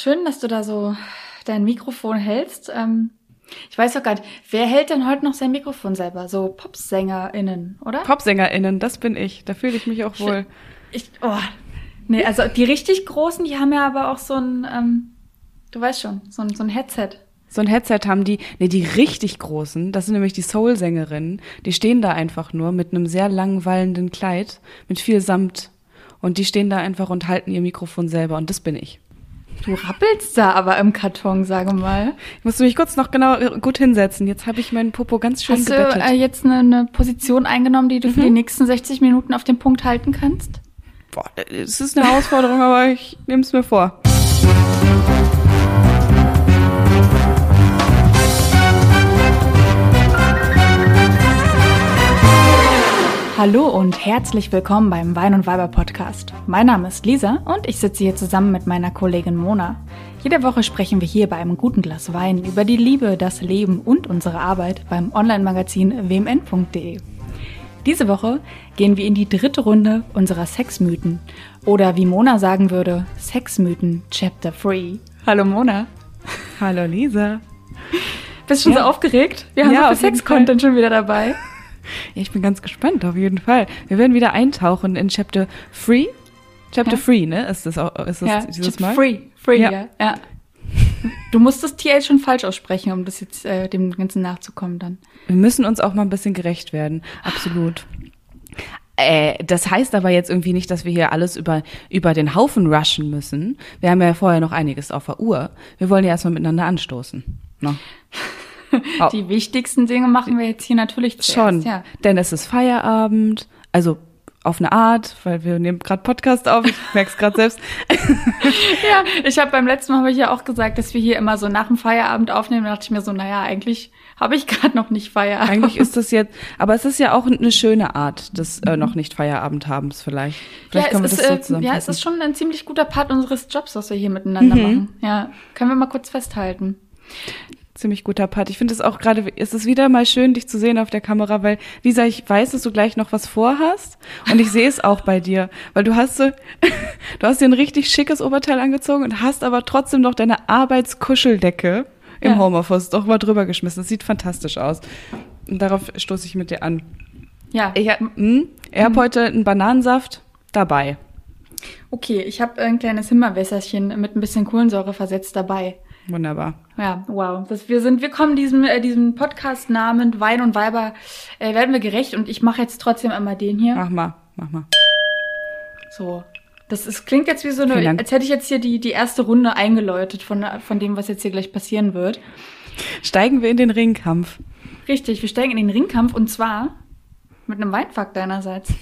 schön, dass du da so dein Mikrofon hältst. Ähm, ich weiß doch gar nicht, wer hält denn heute noch sein Mikrofon selber? So PopsängerInnen, oder? PopsängerInnen, das bin ich. Da fühle ich mich auch wohl. Ich, oh, nee, also die richtig Großen, die haben ja aber auch so ein, ähm, du weißt schon, so ein, so ein Headset. So ein Headset haben die, nee, die richtig großen, das sind nämlich die Soul-Sängerinnen, die stehen da einfach nur mit einem sehr lang wallenden Kleid, mit viel Samt. Und die stehen da einfach und halten ihr Mikrofon selber und das bin ich. Du rappelst da aber im Karton, sage mal. Ich musste mich kurz noch genau äh, gut hinsetzen. Jetzt habe ich meinen Popo ganz schön Hast gebettet. du äh, jetzt eine, eine Position eingenommen, die du für die nächsten 60 Minuten auf dem Punkt halten kannst? Boah, es ist eine Herausforderung, aber ich nehme es mir vor. Hallo und herzlich willkommen beim Wein und Weiber Podcast. Mein Name ist Lisa und ich sitze hier zusammen mit meiner Kollegin Mona. Jede Woche sprechen wir hier bei einem guten Glas Wein über die Liebe, das Leben und unsere Arbeit beim Online-Magazin wmn.de. Diese Woche gehen wir in die dritte Runde unserer Sexmythen. Oder wie Mona sagen würde, Sexmythen Chapter 3. Hallo Mona. Hallo Lisa. Bist du schon Ja. so aufgeregt? Wir haben Ja, so viel Sex-Content schon wieder dabei. Ja, ich bin ganz gespannt, auf jeden Fall. Wir werden wieder eintauchen in Chapter 3. Chapter Ja. 3, ne? Ist das, auch, ist das Ja, dieses Chapter Mal? Free. Free, ja. Ja. ja. Du musst das TL schon falsch aussprechen, um das jetzt äh, dem Ganzen nachzukommen dann. Wir müssen uns auch mal ein bisschen gerecht werden. Absolut. Äh, das heißt aber jetzt irgendwie nicht, dass wir hier alles über, über den Haufen rushen müssen. Wir haben ja vorher noch einiges auf der Uhr. Wir wollen ja erstmal miteinander anstoßen. Ne? Oh. Die wichtigsten Dinge machen wir jetzt hier natürlich zuerst. Schon. Ja. Denn es ist Feierabend. Also auf eine Art, weil wir nehmen gerade Podcast auf. Ich merke es gerade selbst. ja, ich habe beim letzten Mal habe ich ja auch gesagt, dass wir hier immer so nach dem Feierabend aufnehmen. Da dachte ich mir so, naja, eigentlich habe ich gerade noch nicht Feierabend. Eigentlich ist das jetzt, aber es ist ja auch eine schöne Art des äh, noch nicht Feierabendhabens vielleicht. Vielleicht ja, können wir es das ist, so äh, ja, es ist schon ein ziemlich guter Part unseres Jobs, was wir hier miteinander Mhm. machen. Ja, können wir mal kurz festhalten. Ziemlich guter Part. Ich finde es auch gerade, es ist wieder mal schön, dich zu sehen auf der Kamera, weil, Lisa, ich weiß, dass du gleich noch was vorhast und ich sehe es auch bei dir, weil du hast so, du hast dir ein richtig schickes Oberteil angezogen und hast aber trotzdem noch deine Arbeitskuscheldecke im Ja. Homeoffice doch mal drüber geschmissen. Das sieht fantastisch aus. Und darauf stoße ich mit dir an. Ja, Ich, hab- hm, ich habe heute einen Bananensaft dabei. okay, ich habe ein kleines Himmerwässerchen mit ein bisschen Kohlensäure versetzt dabei. Wunderbar. Ja, wow. Das, wir sind, wir kommen diesem, äh, diesem Podcast-Namen Wein und Weiber, äh, werden wir gerecht und ich mache jetzt trotzdem einmal den hier. Mach mal, mach mal. So. Das ist, klingt jetzt wie so eine, als hätte ich jetzt hier die, die erste Runde eingeläutet von, von dem, was jetzt hier gleich passieren wird. Steigen wir in den Ringkampf. Richtig, wir steigen in den Ringkampf und zwar mit einem Weinfakt deinerseits.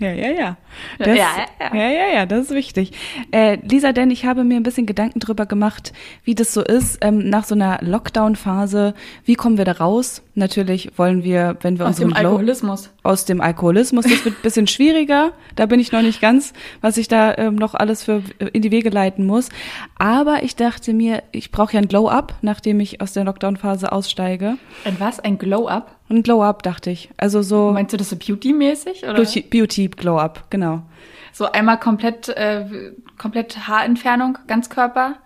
Ja, ja, ja. Ja, Das, ja, ja, ja. ja, ja, das ist wichtig. Äh, Lisa, denn ich habe mir ein bisschen Gedanken drüber gemacht, wie das so ist ähm, nach so einer Lockdown-Phase. Wie kommen wir da raus? Natürlich wollen wir, wenn wir Aus dem Alkoholismus. aus dem Alkoholismus. Das wird ein bisschen schwieriger. Da bin ich noch nicht ganz, was ich da ähm, noch alles für äh, in die Wege leiten muss. Aber ich dachte mir, ich brauche ja ein Glow-up, nachdem ich aus der Lockdown-Phase aussteige. Ein was? Ein Glow-Up? Ein Glow-up, dachte ich. Also so Meinst du das so Beauty-mäßig? oder? Beauty, Beauty Glow-up, genau. So einmal komplett, äh, komplett Haarentfernung, Ganzkörper?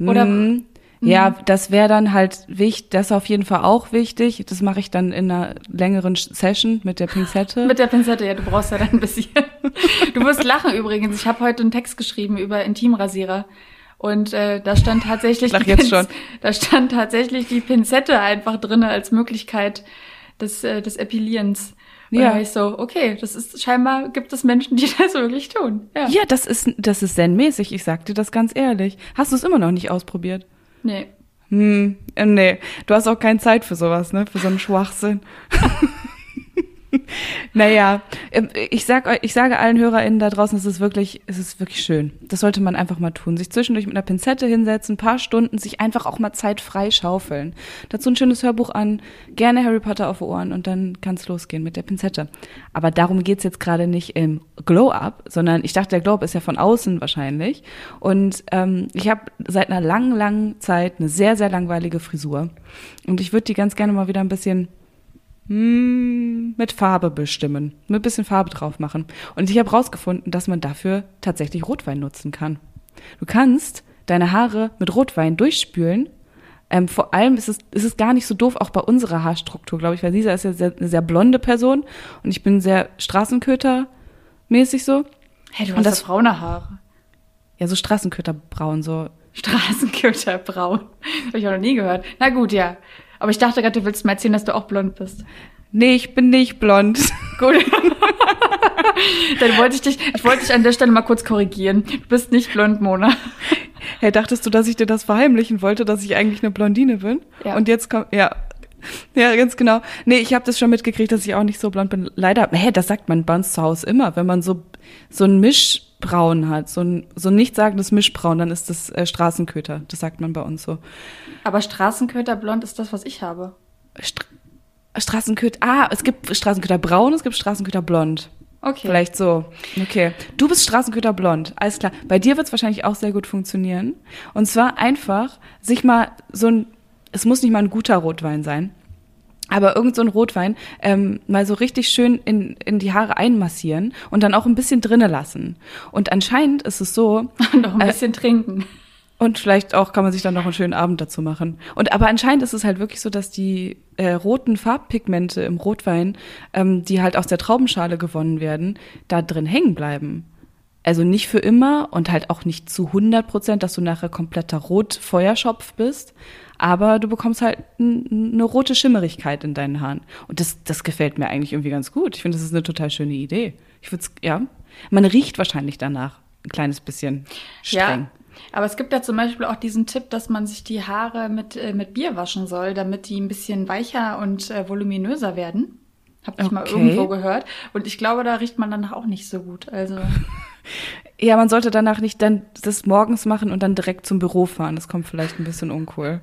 Oder Mm, Ja, das wäre dann halt wichtig, das ist auf jeden Fall auch wichtig. Das mache ich dann in einer längeren Session mit der Pinzette. mit der Pinzette? Ja, du brauchst ja dann ein bisschen. Du wirst lachen übrigens. Ich habe heute einen Text geschrieben über Intimrasierer. Und äh, da stand tatsächlich die jetzt schon. da stand tatsächlich die Pinzette einfach drinne als Möglichkeit des, äh, des Epilierens. Und Ja. da war ich so, okay, das ist scheinbar gibt es Menschen, die das wirklich tun. Ja. ja, das ist, das ist zen-mäßig, ich sag dir das ganz ehrlich. Hast du es immer noch nicht ausprobiert? Nee. Hm, äh, nee. Du hast auch keine Zeit für sowas, ne? Für so einen Schwachsinn. naja, ähm, ich sag ich sage allen HörerInnen da draußen, es ist wirklich, es ist wirklich schön. Das sollte man einfach mal tun. Sich zwischendurch mit einer Pinzette hinsetzen, ein paar Stunden, sich einfach auch mal Zeit frei schaufeln. Dazu ein schönes Hörbuch an, gerne Harry Potter auf Ohren und dann kann's losgehen mit der Pinzette. Aber darum geht's jetzt gerade nicht im Glow-Up, sondern ich dachte, der Glow-Up ist ja von außen wahrscheinlich. Und ähm, ich habe seit einer langen, langen Zeit eine sehr, sehr langweilige Frisur. Und ich würde die ganz gerne mal wieder ein bisschen hm, mit Farbe bestimmen, mit ein bisschen Farbe drauf machen. Und ich habe rausgefunden, dass man dafür tatsächlich Rotwein nutzen kann. Du kannst deine Haare mit Rotwein durchspülen. Ähm, vor allem ist es, ist es gar nicht so doof, auch bei unserer Haarstruktur, glaube ich, weil Lisa ist ja sehr, eine sehr blonde Person und ich bin sehr Straßenköter-mäßig so. Hey, du Und hast das- das braune Haare. Ja, so Straßenköterbraun, so. Straßenköterbraun. Habe ich auch noch nie gehört. Na gut, ja. Aber ich dachte gerade, du willst mir erzählen, dass du auch blond bist. Nee, ich bin nicht blond. Gut. Dann wollte ich dich, ich wollte dich an der Stelle mal kurz korrigieren. Du bist nicht blond, Mona. Hey, dachtest du, dass ich dir das verheimlichen wollte, dass ich eigentlich eine Blondine bin? Ja. Und jetzt kommt, ja. Ja, ganz genau. Nee, ich habe das schon mitgekriegt, dass ich auch nicht so blond bin. Leider, hä, das sagt man bei uns zu Hause immer. Wenn man so, so ein Mischbraun hat, so ein, so ein nichtssagendes Mischbraun, dann ist das äh, Straßenköter. Das sagt man bei uns so. Aber Straßenköterblond ist das, was ich habe. St Straßenköter, ah, es gibt Straßenköter braun, es gibt Straßenköter blond. Okay. Vielleicht so. Okay. Du bist Straßenköter blond. Alles klar. Bei dir wird es wahrscheinlich auch sehr gut funktionieren. Und zwar einfach sich mal so ein, es muss nicht mal ein guter Rotwein sein, aber irgend so ein Rotwein ähm, mal so richtig schön in, in die Haare einmassieren und dann auch ein bisschen drinne lassen. Und anscheinend ist es so, Noch ein Äh, bisschen trinken. und vielleicht auch kann man sich dann noch einen schönen Abend dazu machen. Und aber anscheinend ist es halt wirklich so, dass die äh, roten Farbpigmente im Rotwein, ähm, die halt aus der Traubenschale gewonnen werden, da drin hängen bleiben. Also nicht für immer und halt auch nicht zu 100 Prozent, dass du nachher kompletter Rotfeuerschopf bist. Aber du bekommst halt eine rote Schimmerigkeit in deinen Haaren. Und das, das gefällt mir eigentlich irgendwie ganz gut. Ich finde, das ist eine total schöne Idee. Ich würde ja. Man riecht wahrscheinlich danach ein kleines bisschen streng. Ja. Aber es gibt ja zum Beispiel auch diesen Tipp, dass man sich die Haare mit, äh, mit Bier waschen soll, damit die ein bisschen weicher und äh, voluminöser werden. Hab ich mal Okay. irgendwo gehört. Und ich glaube, da riecht man danach auch nicht so gut. Also, Ja, man sollte danach nicht dann das morgens machen und dann direkt zum Büro fahren. Das kommt vielleicht ein bisschen uncool.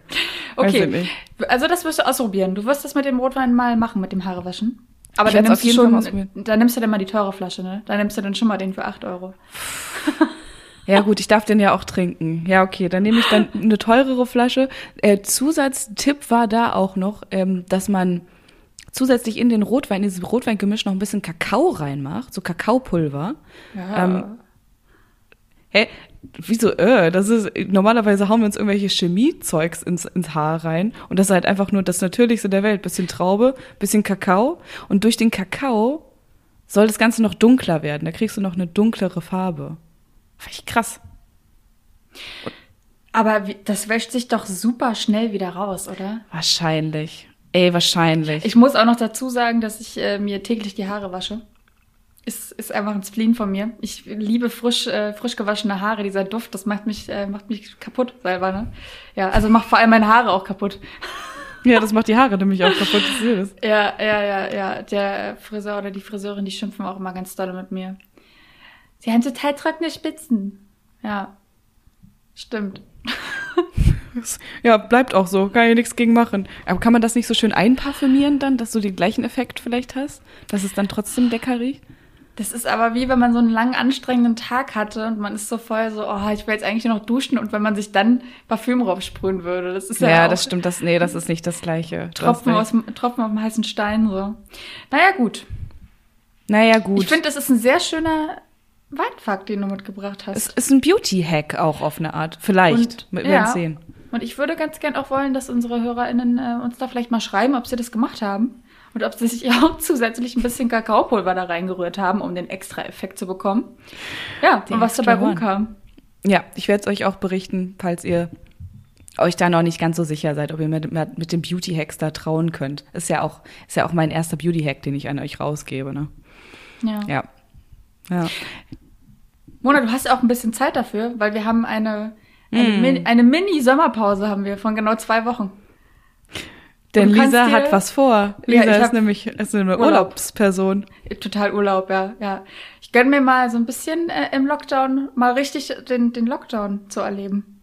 Okay. Also, das wirst du ausprobieren. Du wirst das mit dem Rotwein mal machen, mit dem Haarewaschen. Aber Ich dann nimmst schon, ausprobieren. da nimmst du dann mal die teure Flasche, ne? Da nimmst du dann schon mal den für 8 Euro. Ja gut, ich darf den ja auch trinken. Ja, okay, dann nehme ich dann eine teurere Flasche. Äh, Zusatztipp war da auch noch, ähm, dass man zusätzlich in den Rotwein, in dieses Rotweingemisch noch ein bisschen Kakao reinmacht, so Kakaopulver. Ja. Ähm, Hä? Wieso, äh, das ist, normalerweise hauen wir uns irgendwelche Chemiezeugs ins, ins Haar rein und das ist halt einfach nur das Natürlichste der Welt. Bisschen Traube, bisschen Kakao und durch den Kakao soll das Ganze noch dunkler werden. Da kriegst du noch eine dunklere Farbe. Fand krass. Aber wie, das wäscht sich doch super schnell wieder raus, oder? Wahrscheinlich. Ey, wahrscheinlich. Ich muss auch noch dazu sagen, dass ich äh, mir täglich die Haare wasche. Ist, ist einfach ein Spleen von mir. Ich liebe frisch, äh, frisch gewaschene Haare. Dieser Duft, das macht mich, äh, macht mich kaputt selber, ne? Ja, also macht vor allem meine Haare auch kaputt. ja, das macht die Haare nämlich auch kaputt. Sehe das. Ja, ja, ja, ja. Der Friseur oder die Friseurin, die schimpfen auch immer ganz doll mit mir. Sie haben total trockene Spitzen. Ja. Stimmt. Ja, bleibt auch so. Kann ich nichts gegen machen. Aber kann man das nicht so schön einparfümieren dann, dass du den gleichen Effekt vielleicht hast? Dass es dann trotzdem lecker riecht? Das ist aber wie wenn man so einen langen, anstrengenden Tag hatte und man ist so voll so, oh, ich will jetzt eigentlich nur noch duschen und wenn man sich dann Parfüm raufsprühen würde. Das ist ja, Ja, das stimmt. Das, nee, das ist nicht das Gleiche. Tropfen, aus, Tropfen auf dem heißen Stein so. Naja, gut. Naja, gut. Ich finde, das ist ein sehr schöner Weinfakt, den du mitgebracht hast. es ist ein Beauty-Hack auch auf eine Art. Vielleicht. Und- Wir werden sehen. Und ich würde ganz gern auch wollen, dass unsere HörerInnen äh, uns da vielleicht mal schreiben, ob sie das gemacht haben. Und ob sie sich auch zusätzlich ein bisschen Kakaopulver da reingerührt haben, um den extra Effekt zu bekommen. Ja, Den und was dabei rumkam. Ja, ich werde es euch auch berichten, falls ihr euch da noch nicht ganz so sicher seid, ob ihr mit, mit dem Beauty-Hacks da trauen könnt. Ist ja auch, ist ja auch mein erster Beauty-Hack, den ich an euch rausgebe, ne? Ja. Ja. Ja. Mona, du hast auch ein bisschen Zeit dafür, weil wir haben eine, eine, Mm. Eine Mini-Sommerpause haben wir von genau zwei Wochen. Denn Lisa hat was vor. Ja, Lisa ich ist nämlich ist eine Urlaub. Urlaubsperson. Total Urlaub, ja, ja. Ich gönn mir mal so ein bisschen äh, im Lockdown mal richtig den, den Lockdown zu erleben.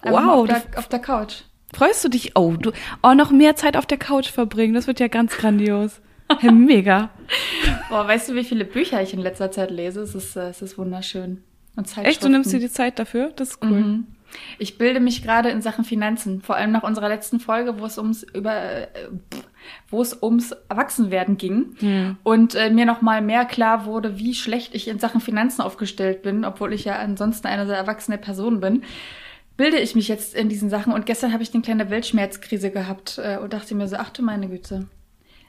Einfach Wow, Auf der, auf der Couch. Freust du dich? Oh, du, oh, noch mehr Zeit auf der Couch verbringen. Das wird ja ganz grandios. Hey, Mega. Boah, weißt du, wie viele Bücher ich in letzter Zeit lese? Es ist, äh, es ist wunderschön. Und. Echt, du nimmst dir die Zeit dafür? Das ist cool. Mhm. Ich bilde mich gerade in Sachen Finanzen, vor allem nach unserer letzten Folge, wo es ums über äh, wo es ums Erwachsenwerden ging Hm. und äh, mir noch mal mehr klar wurde, wie schlecht ich in Sachen Finanzen aufgestellt bin, obwohl ich ja ansonsten eine sehr erwachsene Person bin. bilde ich mich jetzt in diesen Sachen. Und gestern habe ich eine kleine Weltschmerzkrise gehabt äh, und dachte mir so, ach du meine Güte,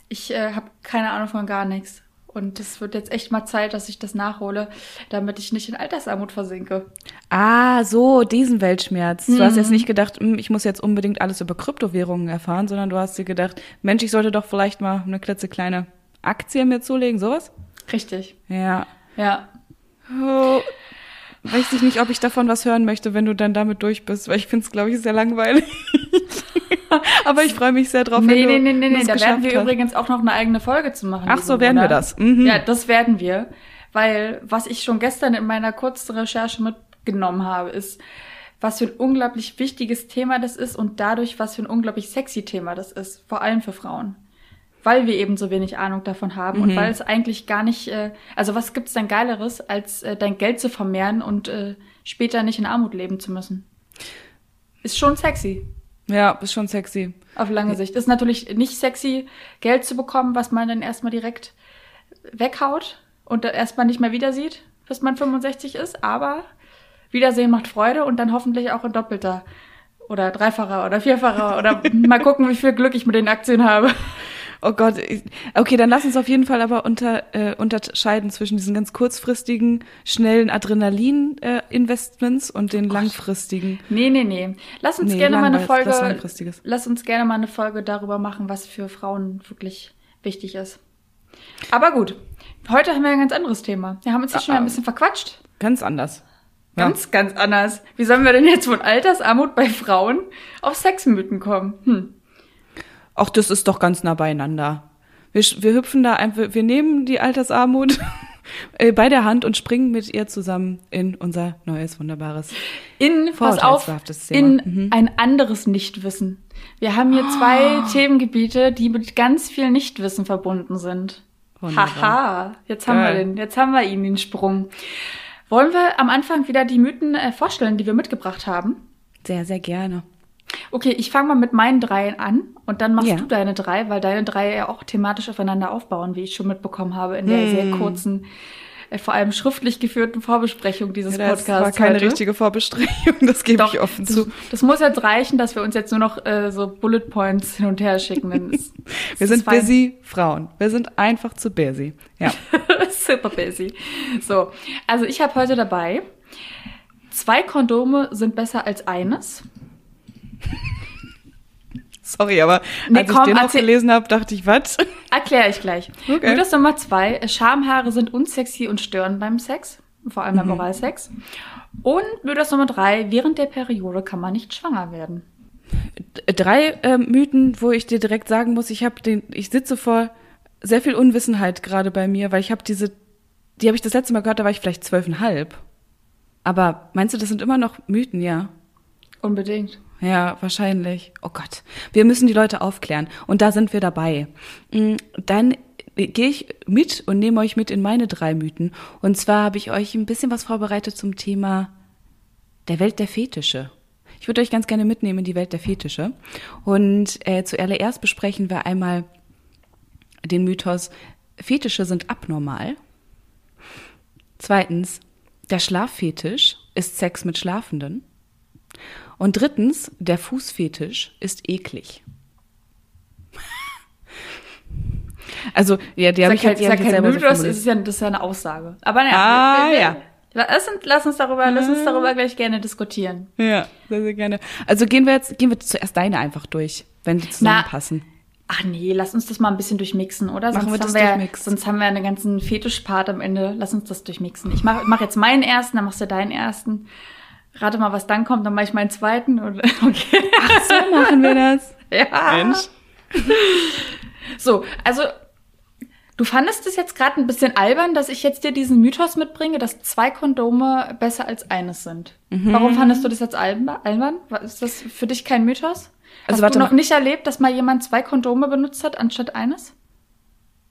ich äh, habe keine Ahnung von gar nichts. Und es wird jetzt echt mal Zeit, dass ich das nachhole, damit ich nicht in Altersarmut versinke. Ah, so, diesen Weltschmerz. Du hast jetzt nicht gedacht, hm, ich muss jetzt unbedingt alles über Kryptowährungen erfahren, sondern du hast dir gedacht, Mensch, ich sollte doch vielleicht mal eine klitzekleine Aktie mir zulegen, sowas? Richtig. Ja. Ja. Oh, weiß ich nicht, ob ich davon was hören möchte, wenn du dann damit durch bist, weil ich finde es, glaube ich, sehr langweilig. Aber ich freue mich sehr drauf, Nee, wenn nee, nee, nee, nee. Da werden wir hast. übrigens auch noch eine eigene Folge zu machen. Ach so, werden wir Mona. das. Mhm. Ja, das werden wir. Weil was ich schon gestern in meiner kurzen Recherche mitgenommen habe, ist, was für ein unglaublich wichtiges Thema das ist und dadurch, was für ein unglaublich sexy Thema das ist. Vor allem für Frauen. Weil wir eben so wenig Ahnung davon haben Mhm. und weil es eigentlich gar nicht, äh, also was gibt's denn Geileres, als äh, dein Geld zu vermehren und äh, später nicht in Armut leben zu müssen? Ist schon sexy. Ja, ist schon sexy. Auf lange Sicht. Ist natürlich nicht sexy, Geld zu bekommen, was man dann erstmal direkt weghaut und erstmal nicht mehr wieder sieht, bis man 65 ist, aber Wiedersehen macht Freude und dann hoffentlich auch in doppelter oder dreifacher oder vierfacher oder mal gucken, wie viel Glück ich mit den Aktien habe. Oh Gott, okay, dann lass uns auf jeden Fall aber unter, äh, unterscheiden zwischen diesen ganz kurzfristigen, schnellen Adrenalin-Investments und den langfristigen. Nee, nee, nee. Lass uns Nee, gerne mal eine Folge, lass uns gerne mal eine Folge darüber machen, was für Frauen wirklich wichtig ist. Aber gut, heute haben wir ein ganz anderes Thema. Wir haben uns hier schon Ah, ein bisschen verquatscht. Ganz anders. Ja. Ganz, ganz anders. Wie sollen wir denn jetzt von Altersarmut bei Frauen auf Sexmythen kommen? Hm. Auch das ist doch ganz nah beieinander. Wir, wir hüpfen da einfach, wir nehmen die Altersarmut äh, bei der Hand und springen mit ihr zusammen in unser neues, wunderbares. In, pass auf, in ein anderes Nichtwissen. Wir haben hier zwei Themengebiete, die mit ganz viel Nichtwissen verbunden sind. Wunderbar. Haha, jetzt haben wir Geil. den, jetzt haben wir ihn, den Sprung. Wollen wir am Anfang wieder die Mythen äh, vorstellen, die wir mitgebracht haben? Sehr, sehr gerne. Okay, ich fange mal mit meinen drei an und dann machst Ja. du deine drei, weil deine drei ja auch thematisch aufeinander aufbauen, wie ich schon mitbekommen habe in der Hm. sehr kurzen, äh, vor allem schriftlich geführten Vorbesprechung dieses Das Podcasts. war keine heute. richtige Vorbestrebung, das gebe Doch, ich offen das, zu. das muss jetzt reichen, dass wir uns jetzt nur noch äh, so Bullet Points hin und her schicken. Ist, Wir sind fein. busy Frauen. Wir sind einfach zu busy. Ja. Super busy. So, also ich habe heute dabei, zwei Kondome sind besser als eines. Sorry, aber Nee, als komm, ich den auch gelesen habe, dachte ich, was? Erkläre ich gleich. Okay. Mythos Nummer zwei, Schamhaare sind unsexy und stören beim Sex, vor allem Mhm. beim Oralsex. Und Mythos Nummer drei, während der Periode kann man nicht schwanger werden. Drei ähm, Mythen, wo ich dir direkt sagen muss, ich habe den, ich sitze vor sehr viel Unwissenheit gerade bei mir, weil ich habe diese, die habe ich das letzte Mal gehört, da war ich vielleicht zwölfeinhalb. Aber meinst du, das sind immer noch Mythen, ja? Unbedingt. Ja, wahrscheinlich. Oh Gott. Wir müssen die Leute aufklären. Und da sind wir dabei. Mm, Dann gehe ich mit und nehme euch mit in meine drei Mythen. Und zwar habe ich euch ein bisschen was vorbereitet zum Thema der Welt der Fetische. Ich würde euch ganz gerne mitnehmen in die Welt der Fetische. Und äh, zuallererst besprechen wir einmal den Mythos, Fetische sind abnormal. Zweitens, der Schlaffetisch ist Sex mit Schlafenden. Und drittens, der Fußfetisch ist eklig. Also, ja, die habe ich halt, die ich kein selber so Mythos, formuliert. ist ja, das ist ja eine Aussage. Aber naja, Ah, wir, ja. Lass uns, lass uns darüber, lass uns darüber gleich gerne diskutieren. Ja, sehr, sehr gerne. Also gehen wir jetzt, gehen wir zuerst deine einfach durch, wenn die zusammenpassen. Ach nee, lass uns das mal ein bisschen durchmixen, oder? Machen sonst wir das haben wir, durchmixen. Sonst haben wir einen ganzen Fetischpart am Ende. Lass uns das durchmixen. Ich mache mach jetzt meinen ersten, dann machst du deinen ersten. Rate mal, was dann kommt, dann mache ich meinen zweiten. Und, okay. Ach, so machen wir das. ja. Mensch. So, also du fandest es jetzt gerade ein bisschen albern, dass ich jetzt dir diesen Mythos mitbringe, dass zwei Kondome besser als eines sind. Mhm. Warum fandest du das jetzt albern? Ist das für dich kein Mythos? Also Hast warte du noch mal. nicht erlebt, dass mal jemand zwei Kondome benutzt hat anstatt eines?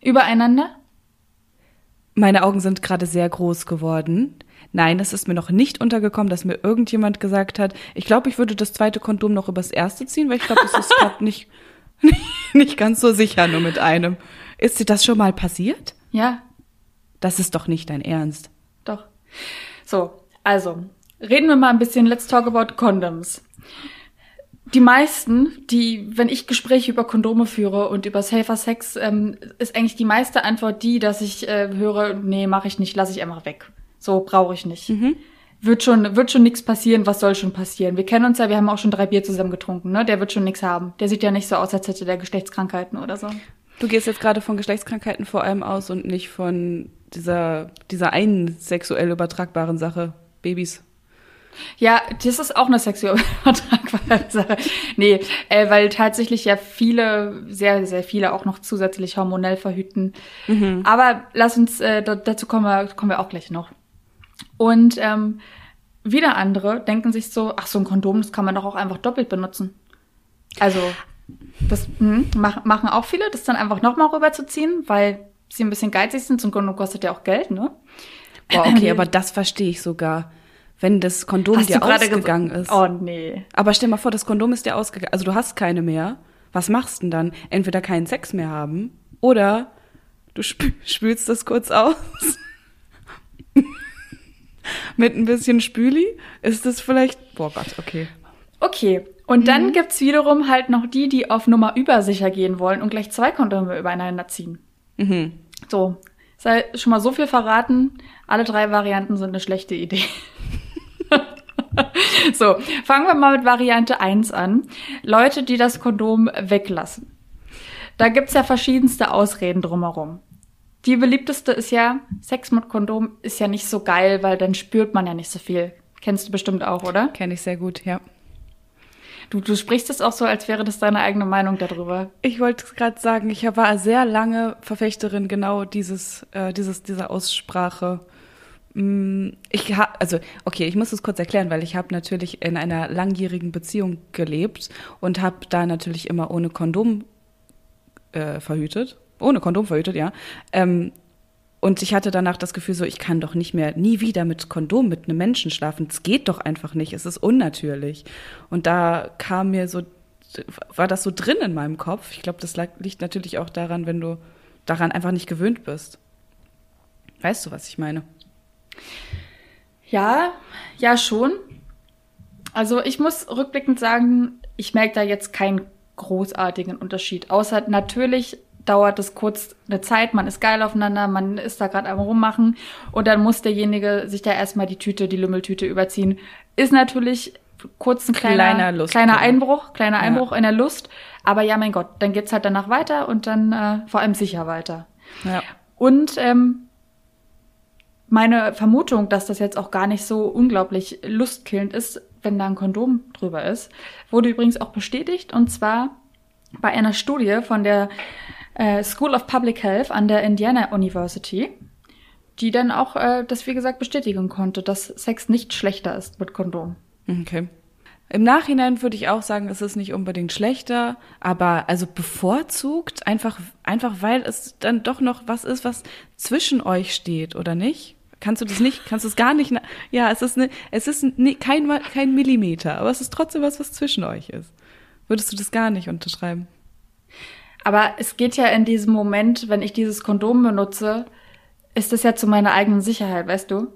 Übereinander? Meine Augen sind gerade sehr groß geworden. Nein, es ist mir noch nicht untergekommen, dass mir irgendjemand gesagt hat, ich glaube, ich würde das zweite Kondom noch übers erste ziehen, weil ich glaube, das ist gerade nicht, nicht ganz so sicher nur mit einem. Ist dir das schon mal passiert? Ja, Das ist doch nicht dein Ernst. doch. So, also, reden wir mal ein bisschen, let's talk about condoms. Die meisten, die, wenn ich Gespräche über Kondome führe und über Safer Sex, ähm, ist eigentlich die meiste Antwort die, dass ich äh, höre, nee, mache ich nicht, lasse ich einfach weg. So brauche ich nicht. Mhm. Wird schon, wird schon nichts passieren, was soll schon passieren? Wir kennen uns ja, wir haben auch schon drei Bier zusammen getrunken, ne? Der wird schon nichts haben. Der sieht ja nicht so aus, als hätte der Geschlechtskrankheiten oder so. Du gehst jetzt gerade von Geschlechtskrankheiten vor allem aus und nicht von dieser, dieser einen sexuell übertragbaren Sache, Babys. Ja, das ist auch eine sexuelle übertragbare Sache. Nee, äh, weil tatsächlich ja viele, sehr, sehr viele auch noch zusätzlich hormonell verhüten. Aber lass uns, äh, da, dazu kommen wir, kommen wir auch gleich noch. Und ähm, wieder andere denken sich so, ach, so ein Kondom, das kann man doch auch einfach doppelt benutzen. Also, das hm, mach, machen auch viele, das dann einfach nochmal rüberzuziehen, weil sie ein bisschen geizig sind. So ein Kondom kostet ja auch Geld, ne? Boah, okay, aber das verstehe ich sogar. Wenn das Kondom Hast dir ausgegangen ist. Oh, nee. Aber stell mal vor, das Kondom ist dir ausgegangen. Also du hast keine mehr. Was machst du denn dann? Entweder keinen Sex mehr haben oder du spü spülst das kurz aus. Mit ein bisschen Spüli ist das vielleicht. Boah Gott, okay. Okay. Und dann gibt's wiederum halt noch die, die auf Nummer übersicher gehen wollen und gleich zwei Kondome übereinander ziehen. Mhm. So, sei schon mal so viel verraten. Alle drei Varianten sind eine schlechte Idee. so, fangen wir mal mit Variante 1 an. Leute, die das Kondom weglassen. Da gibt's ja verschiedenste Ausreden drumherum. Die beliebteste ist ja, Sex mit Kondom ist ja nicht so geil, weil dann spürt man ja nicht so viel. Kennst du bestimmt auch, oder? Kenne ich sehr gut, ja. Du, du sprichst es auch so, als wäre das deine eigene Meinung darüber. Ich wollte gerade sagen, ich war sehr lange Verfechterin genau dieses, äh, dieses, dieser Aussprache. Mm, Ich habe, also okay, ich muss es kurz erklären, weil ich habe natürlich in einer langjährigen Beziehung gelebt und habe da natürlich immer ohne Kondom äh, verhütet, ohne Kondom verhütet, ja. Ähm, und ich hatte danach das Gefühl, so ich kann doch nicht mehr nie wieder mit Kondom mit einem Menschen schlafen. Es geht doch einfach nicht. Es ist unnatürlich. Und da kam mir so, war das so drin in meinem Kopf. Ich glaube, das liegt natürlich auch daran, wenn du daran einfach nicht gewöhnt bist. Weißt du, was ich meine? Ja, ja schon. Also ich muss rückblickend sagen, ich merke da jetzt keinen großartigen Unterschied. Außer natürlich dauert es kurz eine Zeit, man ist geil aufeinander, man ist da gerade am rummachen und dann muss derjenige sich da erstmal die Tüte, die Lümmeltüte überziehen. Ist natürlich kurz ein kleiner, Kleiner Lust- kleiner ja. Einbruch, kleiner Ja. Einbruch in der Lust. Aber ja, mein Gott, dann geht's halt danach weiter und dann äh, vor allem sicher weiter. Ja. Und ähm, meine Vermutung, dass das jetzt auch gar nicht so unglaublich lustkillend ist, wenn da ein Kondom drüber ist, wurde übrigens auch bestätigt und zwar bei einer Studie von der äh, School of Public Health an der Indiana University, die dann auch äh, das, wie gesagt, bestätigen konnte, dass Sex nicht schlechter ist mit Kondom. Okay. Im Nachhinein würde ich auch sagen, es ist nicht unbedingt schlechter, aber also bevorzugt, einfach, einfach weil es dann doch noch was ist, was zwischen euch steht, oder nicht? Kannst du das nicht, kannst du es gar nicht, ja, es ist, ne, es ist ne, kein, kein Millimeter, aber es ist trotzdem was, was zwischen euch ist. Würdest du das gar nicht unterschreiben? Aber es geht ja in diesem Moment, wenn ich dieses Kondom benutze, ist das ja zu meiner eigenen Sicherheit, weißt du?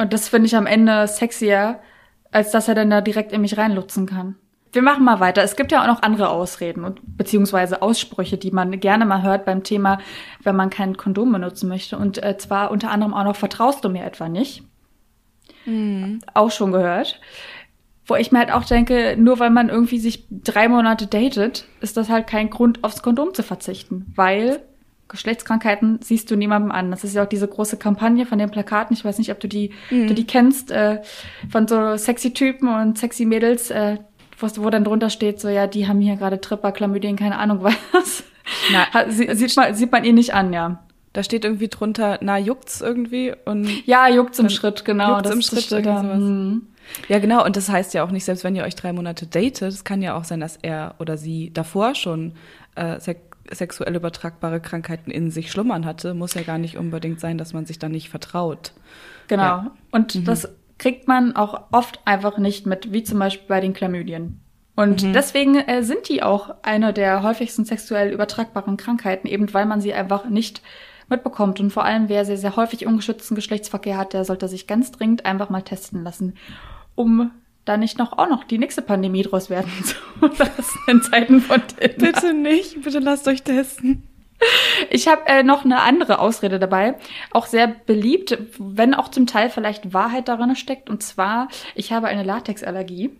Und das finde ich am Ende sexier, als dass er dann da direkt in mich reinlutzen kann. Wir machen mal weiter. Es gibt ja auch noch andere Ausreden und beziehungsweise Aussprüche, die man gerne mal hört beim Thema, wenn man kein Kondom benutzen möchte. Und äh, zwar unter anderem auch noch, vertraust du mir etwa nicht? Auch schon gehört. Wo ich mir halt auch denke, nur weil man irgendwie sich drei Monate datet, ist das halt kein Grund, aufs Kondom zu verzichten. Weil Geschlechtskrankheiten siehst du niemandem an. Das ist ja auch diese große Kampagne von den Plakaten. Ich weiß nicht, ob du die, du die kennst, äh, von so sexy Typen und sexy Mädels, äh, wo, wo dann drunter steht, so, ja, die haben hier gerade Tripper, Chlamydien, keine Ahnung was. Na, sie- sieht, man, sieht man ihn nicht an, ja. Da steht irgendwie drunter, na, juckt's irgendwie und Ja, juckt's im Schritt, genau. juckt's im Schritt, steht irgendwie da. sowas. Mhm. Ja, genau. Und das heißt ja auch nicht, selbst wenn ihr euch drei Monate datet, es kann ja auch sein, dass er oder sie davor schon äh, sek sexuell übertragbare Krankheiten in sich schlummern hatte. Muss ja gar nicht unbedingt sein, dass man sich dann nicht vertraut. Genau. Ja. Mhm. Und das kriegt man auch oft einfach nicht mit, wie zum Beispiel bei den Chlamydien. Und Mhm. deswegen äh, sind die auch eine der häufigsten sexuell übertragbaren Krankheiten, eben weil man sie einfach nicht mitbekommt. Und vor allem, wer sehr, sehr häufig ungeschützten Geschlechtsverkehr hat, der sollte sich ganz dringend einfach mal testen lassen, um da nicht noch auch noch die nächste Pandemie draus werden zu lassen in Zeiten von Tinder. Bitte nicht, bitte lasst euch testen. Ich habe äh, noch eine andere Ausrede dabei, auch sehr beliebt, wenn auch zum Teil vielleicht Wahrheit darin steckt. Und zwar, ich habe eine Latexallergie.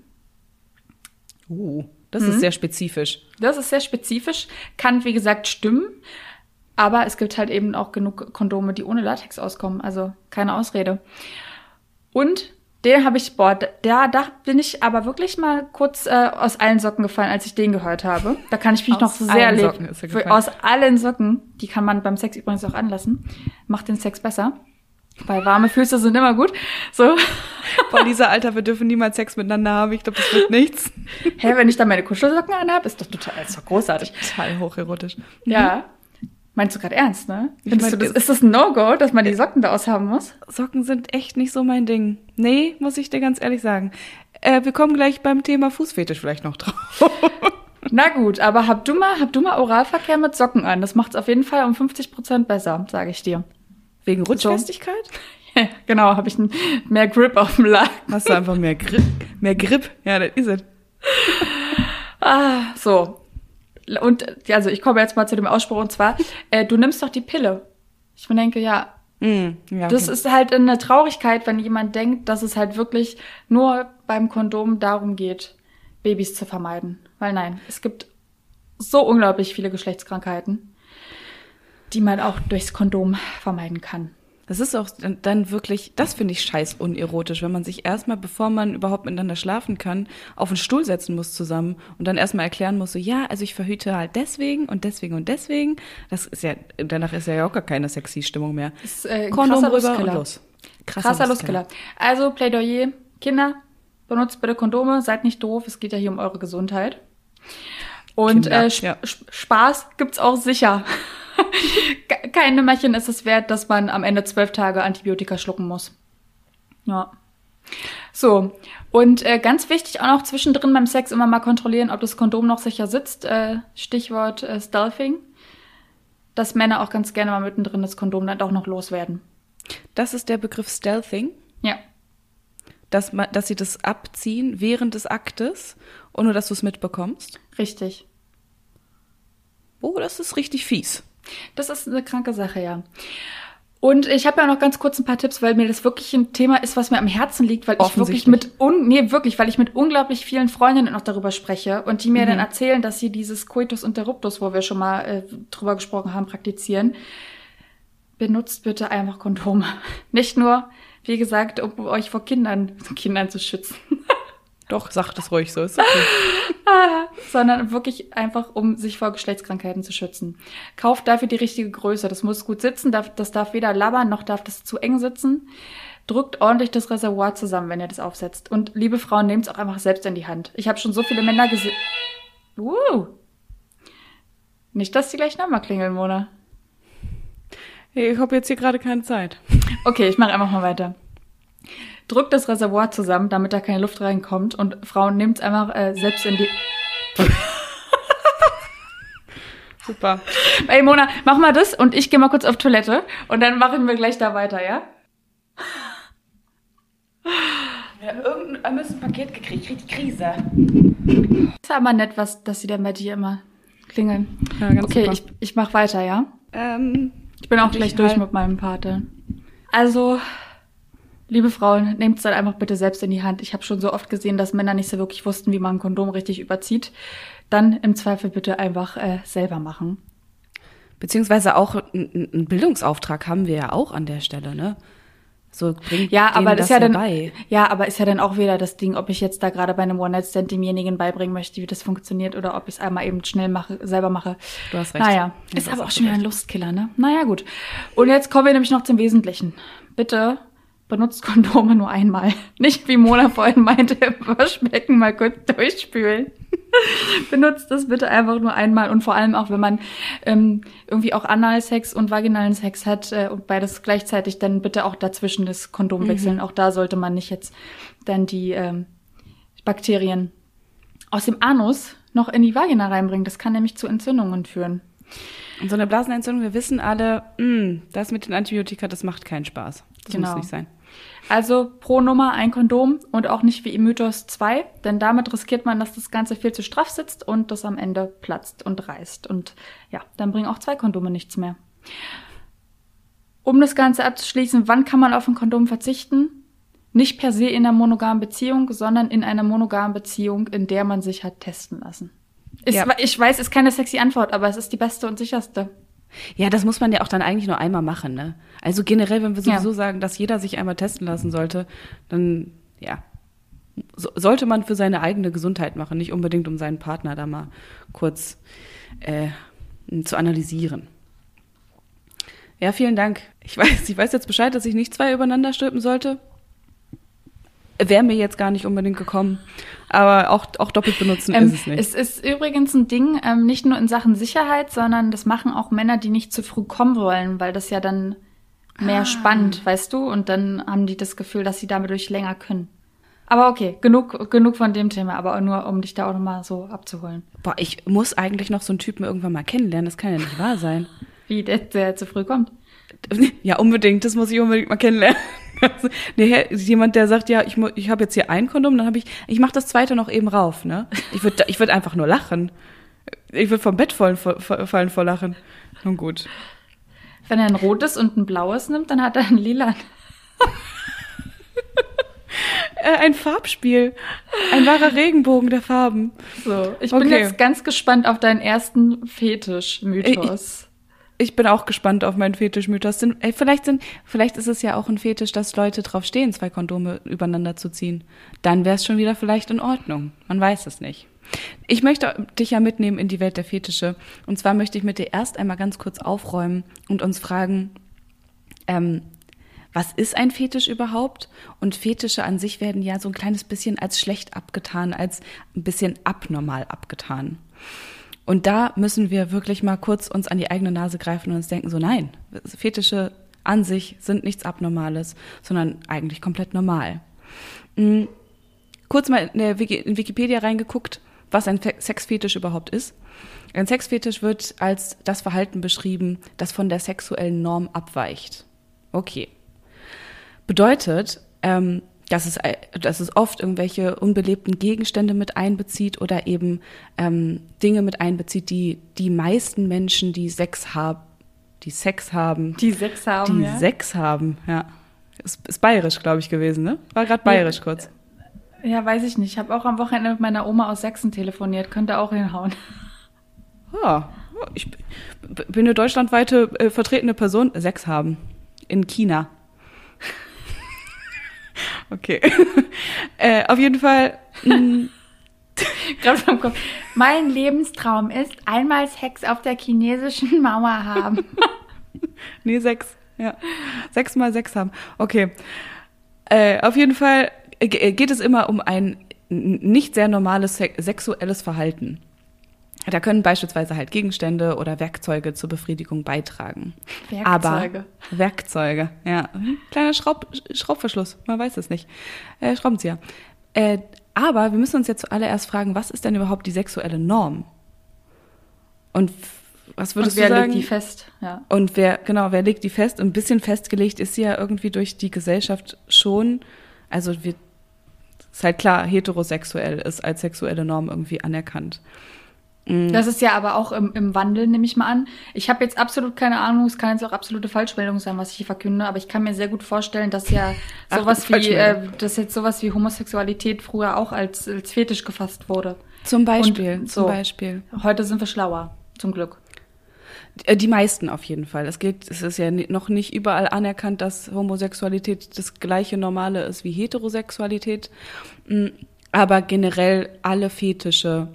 Uh, das ist sehr spezifisch. Das ist sehr spezifisch, kann wie gesagt stimmen, aber es gibt halt eben auch genug Kondome, die ohne Latex auskommen, also keine Ausrede. Und den habe ich, boah, da, da bin ich aber wirklich mal kurz äh, aus allen Socken gefallen, als ich den gehört habe. Da kann ich mich noch sehr leben. Er. Aus allen Socken. Die kann man beim Sex übrigens auch anlassen. Macht den Sex besser. Weil warme Füße sind immer gut. So. Boah, Lisa, Alter, wir dürfen niemals Sex miteinander haben. Ich glaube, das wird nichts. Hä, wenn ich da meine Kuschelsocken anhabe, ist doch total, ist doch großartig. Total hocherotisch. Ja. Meinst du gerade ernst, ne? Findest mein, du das, ist das ein No-Go, dass man die Socken da aushaben muss? Socken sind echt nicht so mein Ding. Nee, muss ich dir ganz ehrlich sagen. Äh, wir kommen gleich beim Thema Fußfetisch vielleicht noch drauf. Na gut, aber hab du mal, hab du mal Oralverkehr mit Socken an. Das macht's auf jeden Fall um 50 Prozent besser, sage ich dir. Wegen Rutschfestigkeit? genau, habe ich mehr Grip auf dem Laken. Hast du einfach mehr Grip? Mehr Grip? Ja, das ist es. Ah, so. Und also ich komme jetzt mal zu dem Ausspruch und zwar, äh, du nimmst doch die Pille. Ich mir denke, ja, Mm, ja, das okay. ist halt eine Traurigkeit, wenn jemand denkt, dass es halt wirklich nur beim Kondom darum geht, Babys zu vermeiden. Weil nein, es gibt so unglaublich viele Geschlechtskrankheiten, die man auch durchs Kondom vermeiden kann. Das ist auch dann- wirklich, das finde ich scheiß unerotisch, wenn man sich erstmal, bevor man überhaupt miteinander schlafen kann, auf einen Stuhl setzen muss zusammen und dann erstmal erklären muss, so, ja, also ich verhüte halt deswegen und deswegen und deswegen. Das ist ja, danach ist ja auch gar keine sexy Stimmung mehr. Das ist, äh, Kondom krasser rüber und los. Krasser, Lustkiller. Also Plädoyer, Kinder, benutzt bitte Kondome, seid nicht doof, es geht ja hier um eure Gesundheit. Und Kinder, äh, Sp ja. Sp- Spaß gibt's auch sicher. Ke- Kein Nimmerchen ist es wert, dass man am Ende zwölf Tage Antibiotika schlucken muss. Ja. So, und äh, ganz wichtig auch noch zwischendrin beim Sex immer mal kontrollieren, ob das Kondom noch sicher sitzt. Äh, Stichwort äh, Stealthing. Dass Männer auch ganz gerne mal mittendrin das Kondom dann auch noch loswerden. Das ist der Begriff Stealthing, Ja. dass, man, dass sie das abziehen während des Aktes und nur, dass du es mitbekommst. Richtig. Oh, das ist richtig fies. Das ist eine kranke Sache, ja. Und ich habe ja noch ganz kurz ein paar Tipps, weil mir das wirklich ein Thema ist, was mir am Herzen liegt, weil ich wirklich mit un nee, wirklich, weil ich mit unglaublich vielen Freundinnen auch darüber spreche und die mir Mhm. dann erzählen, dass sie dieses Coitus interruptus, wo wir schon mal äh, drüber gesprochen haben, praktizieren. Benutzt bitte einfach Kondome. Nicht nur, wie gesagt, um euch vor Kindern, Kindern zu schützen, Doch, sag das ruhig so. Ist okay. sondern wirklich einfach, um sich vor Geschlechtskrankheiten zu schützen. Kauft dafür die richtige Größe. Das muss gut sitzen, darf, das darf weder labbern, noch darf das zu eng sitzen. Drückt ordentlich das Reservoir zusammen, wenn ihr das aufsetzt. Und liebe Frauen, nehmt es auch einfach selbst in die Hand. Ich habe schon so viele Männer gesehen. Uh. Nicht, dass die gleich nochmal klingeln, Mona. Ich habe jetzt hier gerade keine Zeit. Okay, ich mache einfach mal weiter. Drückt das Reservoir zusammen, damit da keine Luft reinkommt. Und Frauen, nehmt es einfach äh, selbst in die... Super. Ey, Mona, mach mal das und ich gehe mal kurz auf Toilette und dann machen wir gleich da weiter, ja? Ja, irgendein, haben ein Paket gekriegt, ich krieg die Krise. Ist aber nett, was, dass sie dann bei dir immer klingeln. Ja, ganz okay, super. ich, ich mach weiter, ja? Ähm, Ich bin auch Ich gleich durch halt- mit meinem Pate. Also, liebe Frauen, nehmt es dann einfach bitte selbst in die Hand. Ich habe schon so oft gesehen, dass Männer nicht so wirklich wussten, wie man ein Kondom richtig überzieht. Dann im Zweifel bitte einfach äh, selber machen. beziehungsweise auch einen Bildungsauftrag haben wir ja auch an der Stelle, ne? So bringt Ja, aber das ist ja dann, ja, aber ist ja dann auch wieder das Ding, ob ich jetzt da gerade bei einem One-Night-Stand demjenigen beibringen möchte, wie das funktioniert, oder ob ich es einmal eben schnell mache, selber mache. Du hast recht. Naja, Ja, ist aber auch schon wieder ein. Lustkiller, ne? Naja, gut. Und jetzt kommen wir nämlich noch zum Wesentlichen. Bitte benutzt Kondome nur einmal. Nicht wie Mona vorhin meinte, Waschbecken mal kurz durchspülen. benutzt das bitte einfach nur einmal und vor allem auch, wenn man ähm, irgendwie auch Analsex und vaginalen Sex hat äh, und beides gleichzeitig, dann bitte auch dazwischen das Kondom Mhm. wechseln. Auch da sollte man nicht jetzt dann die ähm, Bakterien aus dem Anus noch in die Vagina reinbringen. Das kann nämlich zu Entzündungen führen. Und so eine Blasenentzündung, wir wissen alle, mh, das mit den Antibiotika, das macht keinen Spaß. Das Genau. muss nicht sein. Also pro Nummer ein Kondom und auch nicht wie im Mythos zwei, denn damit riskiert man, dass das Ganze viel zu straff sitzt und das am Ende platzt und reißt. Und ja, dann bringen auch zwei Kondome nichts mehr. Um das Ganze abzuschließen, wann kann man auf ein Kondom verzichten? Nicht per se in einer monogamen Beziehung, sondern in einer monogamen Beziehung, in der man sich hat testen lassen. Ist, Ja. Ich weiß, ist keine sexy Antwort, aber es ist die beste und sicherste. Ja, das muss man ja auch dann eigentlich nur einmal machen, ne? Also generell, wenn wir Ja. sowieso sagen, dass jeder sich einmal testen lassen sollte, dann, ja, so, sollte man für seine eigene Gesundheit machen, nicht unbedingt um seinen Partner da mal kurz äh, zu analysieren. Ja, vielen Dank. Ich weiß, ich weiß jetzt Bescheid, dass ich nicht zwei übereinander stülpen sollte. Wäre mir jetzt gar nicht unbedingt gekommen. Aber auch, auch doppelt benutzen Ähm, ist es nicht. Es ist übrigens ein Ding, ähm, nicht nur in Sachen Sicherheit, sondern das machen auch Männer, die nicht zu früh kommen wollen, weil das ja dann mehr Ah. spannt, weißt du? Und dann haben die das Gefühl, dass sie damit durch länger können. Aber okay, genug, genug von dem Thema, aber nur um dich da auch nochmal so abzuholen. Boah, ich muss eigentlich noch so einen Typen irgendwann mal kennenlernen. Das kann ja nicht wahr sein. Wie der, der zu früh kommt. Ja, unbedingt. Das muss ich unbedingt mal kennenlernen. Nee, jemand, der sagt, ja, ich, ich habe jetzt hier ein Kondom, dann habe ich, ich mache das zweite noch eben rauf. Ne? Ich würde ich würd einfach nur lachen. Ich würde vom Bett fallen fallen vor Lachen. Nun gut. Wenn er ein rotes und ein blaues nimmt, dann hat er ein lila. Äh, ein Farbspiel. Ein wahrer Regenbogen der Farben. So, ich bin Okay. jetzt ganz gespannt auf deinen ersten Fetisch-Mythos. Ich bin auch gespannt auf meinen Fetischmythos. Vielleicht, sind, vielleicht ist es ja auch ein Fetisch, dass Leute drauf stehen, zwei Kondome übereinander zu ziehen. Dann wäre es schon wieder vielleicht in Ordnung. Man weiß es nicht. Ich möchte dich ja mitnehmen in die Welt der Fetische. Und zwar möchte ich mit dir erst einmal ganz kurz aufräumen und uns fragen, ähm, was ist ein Fetisch überhaupt? Und Fetische an sich werden ja so ein kleines bisschen als schlecht abgetan, als ein bisschen abnormal abgetan. Und da müssen wir wirklich mal kurz uns an die eigene Nase greifen und uns denken, so nein, Fetische an sich sind nichts Abnormales, sondern eigentlich komplett normal. Mm, Kurz mal in, der Wiki in Wikipedia reingeguckt, was ein Fe- Sexfetisch überhaupt ist. Ein Sexfetisch wird als das Verhalten beschrieben, das von der sexuellen Norm abweicht. Okay. Bedeutet, ähm, dass, es, äh, dass es oft irgendwelche unbelebten Gegenstände mit einbezieht oder eben ähm, Dinge mit einbezieht, die die meisten Menschen, die Sex haben, die Sex haben, Die sechs haben, die ja. Sex haben, ja. Ist, ist bayerisch, glaube ich, gewesen, ne? War gerade bayerisch kurz. Ja, weiß ich nicht. Ich habe auch am Wochenende mit meiner Oma aus Sachsen telefoniert. Könnte auch hinhauen. Ja, ich b- bin eine deutschlandweite äh, vertretene Person. Sex haben. In China. Okay. äh, auf jeden Fall. mh, Gerade vom Kopf. Mein Lebenstraum ist, einmal Sex auf der chinesischen Mauer haben. Nee, sechs. Ja. Sechs mal sechs haben. Okay. Äh, auf jeden Fall äh, ge- geht es immer um ein nicht sehr normales se sexuelles Verhalten. Da können beispielsweise halt Gegenstände oder Werkzeuge zur Befriedigung beitragen. Werkzeuge. Aber Werkzeuge, ja. Hm, Kleiner Schraub, Schraubverschluss, man weiß es nicht. Äh, Schraubenzieher. Äh, aber wir müssen uns jetzt zuallererst fragen, was ist denn überhaupt die sexuelle Norm? Und was Und würdest wer du sagen? legt die fest? Ja. Und wer, genau, wer legt die fest? Ein bisschen festgelegt ist sie ja irgendwie durch die Gesellschaft schon. Also wir, ist halt klar, heterosexuell ist als sexuelle Norm irgendwie anerkannt. Mhm. Das ist ja aber auch im, im Wandel, nehme ich mal an. Ich habe jetzt absolut keine Ahnung, es kann jetzt auch absolute Falschmeldung sein, was ich hier verkünde, aber ich kann mir sehr gut vorstellen, dass ja Ach, sowas wie, äh, dass jetzt sowas wie Homosexualität früher auch als, als Fetisch gefasst wurde. Zum Beispiel, Und zum so. Beispiel. Heute sind wir schlauer, zum Glück. Äh, Die meisten auf jeden Fall. Es gilt, es ist ja noch nicht überall anerkannt, dass Homosexualität das gleiche Normale ist wie Heterosexualität. Mm, Aber generell alle Fetische,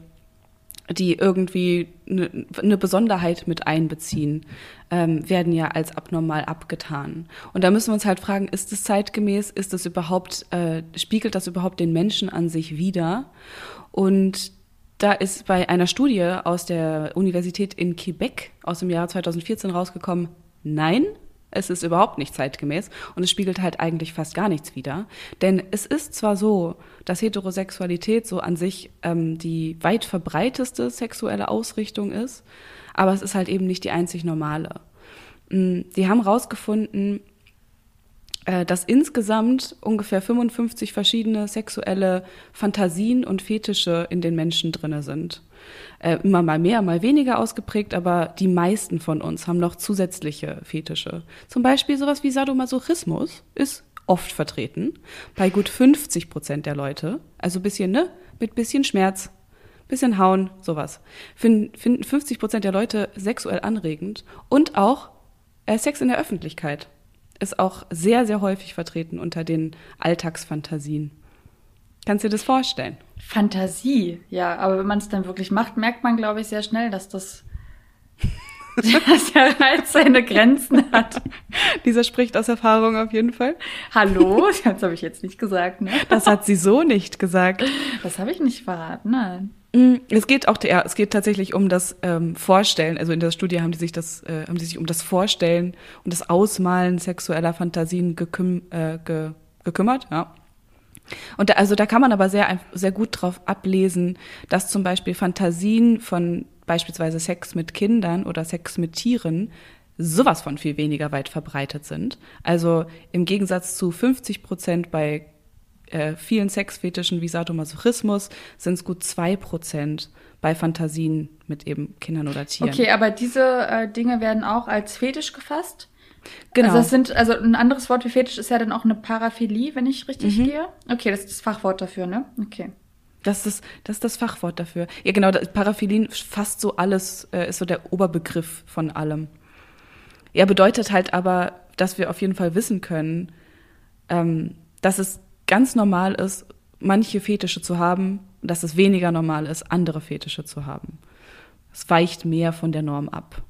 die irgendwie eine ne Besonderheit mit einbeziehen, ähm, werden ja als abnormal abgetan. Und da müssen wir uns halt fragen, ist es zeitgemäß? Ist es überhaupt, äh, spiegelt das überhaupt den Menschen an sich wider? Und da ist bei einer Studie aus der Universität in Quebec aus dem Jahr 2014 rausgekommen, nein, es ist überhaupt nicht zeitgemäß und es spiegelt halt eigentlich fast gar nichts wider. Denn es ist zwar so, dass Heterosexualität so an sich ähm, die weit verbreiteste sexuelle Ausrichtung ist, aber es ist halt eben nicht die einzig normale. Mm, die haben rausgefunden, äh, dass insgesamt ungefähr 55 verschiedene sexuelle Fantasien und Fetische in den Menschen drinne sind. Äh, immer mal mehr, mal weniger ausgeprägt, aber die meisten von uns haben noch zusätzliche Fetische. Zum Beispiel sowas wie Sadomasochismus ist oft vertreten, bei gut 50 Prozent der Leute. Also bisschen, ne? Mit bisschen Schmerz, bisschen Hauen, sowas. Finden, finden 50 Prozent der Leute sexuell anregend und auch äh, Sex in der Öffentlichkeit ist auch sehr, sehr häufig vertreten unter den Alltagsfantasien. Kannst du dir das vorstellen? Fantasie, ja, aber wenn man es dann wirklich macht, merkt man, glaube ich, sehr schnell, dass das dass der Reiz seine Grenzen hat. Dieser spricht aus Erfahrung auf jeden Fall. Hallo? Das habe ich jetzt nicht gesagt, ne? Das hat sie so nicht gesagt. Das habe ich nicht verraten, nein. Mm, es geht auch, ja, es geht tatsächlich um das ähm, Vorstellen. Also in der Studie haben die sich das, äh, haben die sich um das Vorstellen und das Ausmalen sexueller Fantasien geküm äh, ge gekümmert, ja. Und da, also da kann man aber sehr, sehr gut drauf ablesen, dass zum Beispiel Fantasien von beispielsweise Sex mit Kindern oder Sex mit Tieren sowas von viel weniger weit verbreitet sind. Also im Gegensatz zu 50 Prozent bei äh, vielen Sexfetischen wie Sadomasochismus sind es gut zwei Prozent bei Fantasien mit eben Kindern oder Tieren. Okay, aber diese äh, Dinge werden auch als Fetisch gefasst? Genau. Also, das sind, also ein anderes Wort für Fetisch ist ja dann auch eine Paraphilie, wenn ich richtig mhm. gehe. Okay, das ist das Fachwort dafür, ne? Okay. Das ist, das ist das Fachwort dafür. Ja, genau, Paraphilien fast so alles, äh, ist so der Oberbegriff von allem. Ja, bedeutet halt aber, dass wir auf jeden Fall wissen können, ähm, dass es ganz normal ist, manche Fetische zu haben, und dass es weniger normal ist, andere Fetische zu haben. Es weicht mehr von der Norm ab.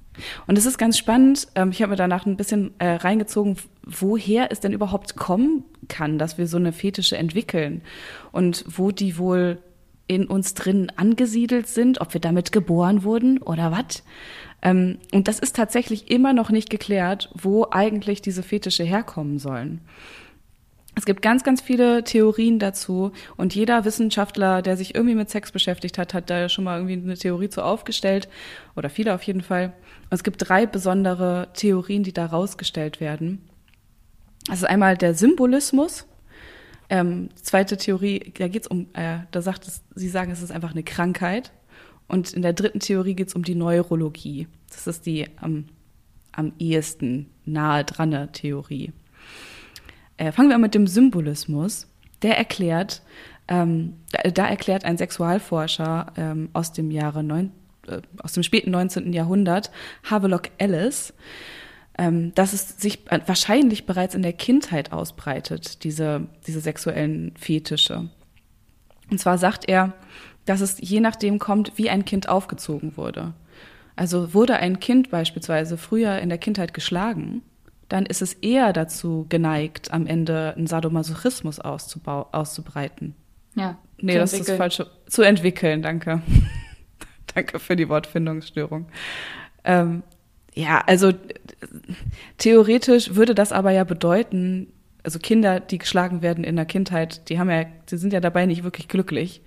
Und es ist ganz spannend, ähm, ich habe mir danach ein bisschen äh, reingezogen, woher es denn überhaupt kommen kann, dass wir so eine Fetische entwickeln und wo die wohl in uns drin angesiedelt sind, ob wir damit geboren wurden oder was. Ähm, und das ist tatsächlich immer noch nicht geklärt, wo eigentlich diese Fetische herkommen sollen. Es gibt ganz, ganz viele Theorien dazu und jeder Wissenschaftler, der sich irgendwie mit Sex beschäftigt hat, hat da schon mal irgendwie eine Theorie zu aufgestellt oder viele auf jeden Fall. Und es gibt drei besondere Theorien, die da rausgestellt werden. Das ist einmal der Symbolismus. Ähm, zweite Theorie, da geht es um, äh, da sagt es, sie sagen, es ist einfach eine Krankheit. Und in der dritten Theorie geht es um die Neurologie. Das ist die am, am ehesten nahe dran Theorie. Äh, fangen wir an mit dem Symbolismus. Der erklärt, ähm, da, da, erklärt ein Sexualforscher ähm, aus dem Jahre neun, äh, aus dem späten 19. Jahrhundert, Havelock Ellis, ähm, dass es sich wahrscheinlich bereits in der Kindheit ausbreitet, diese, diese sexuellen Fetische. Und zwar sagt er, dass es je nachdem kommt, wie ein Kind aufgezogen wurde. Also wurde ein Kind beispielsweise früher in der Kindheit geschlagen, dann ist es eher dazu geneigt, am Ende einen Sadomasochismus auszubreiten. Ja. Nee, das ist falsch. Zu entwickeln, danke. danke für die Wortfindungsstörung. Ähm, ja, also theoretisch würde das aber ja bedeuten, also Kinder, die geschlagen werden in der Kindheit, die haben ja, die sind ja dabei nicht wirklich glücklich.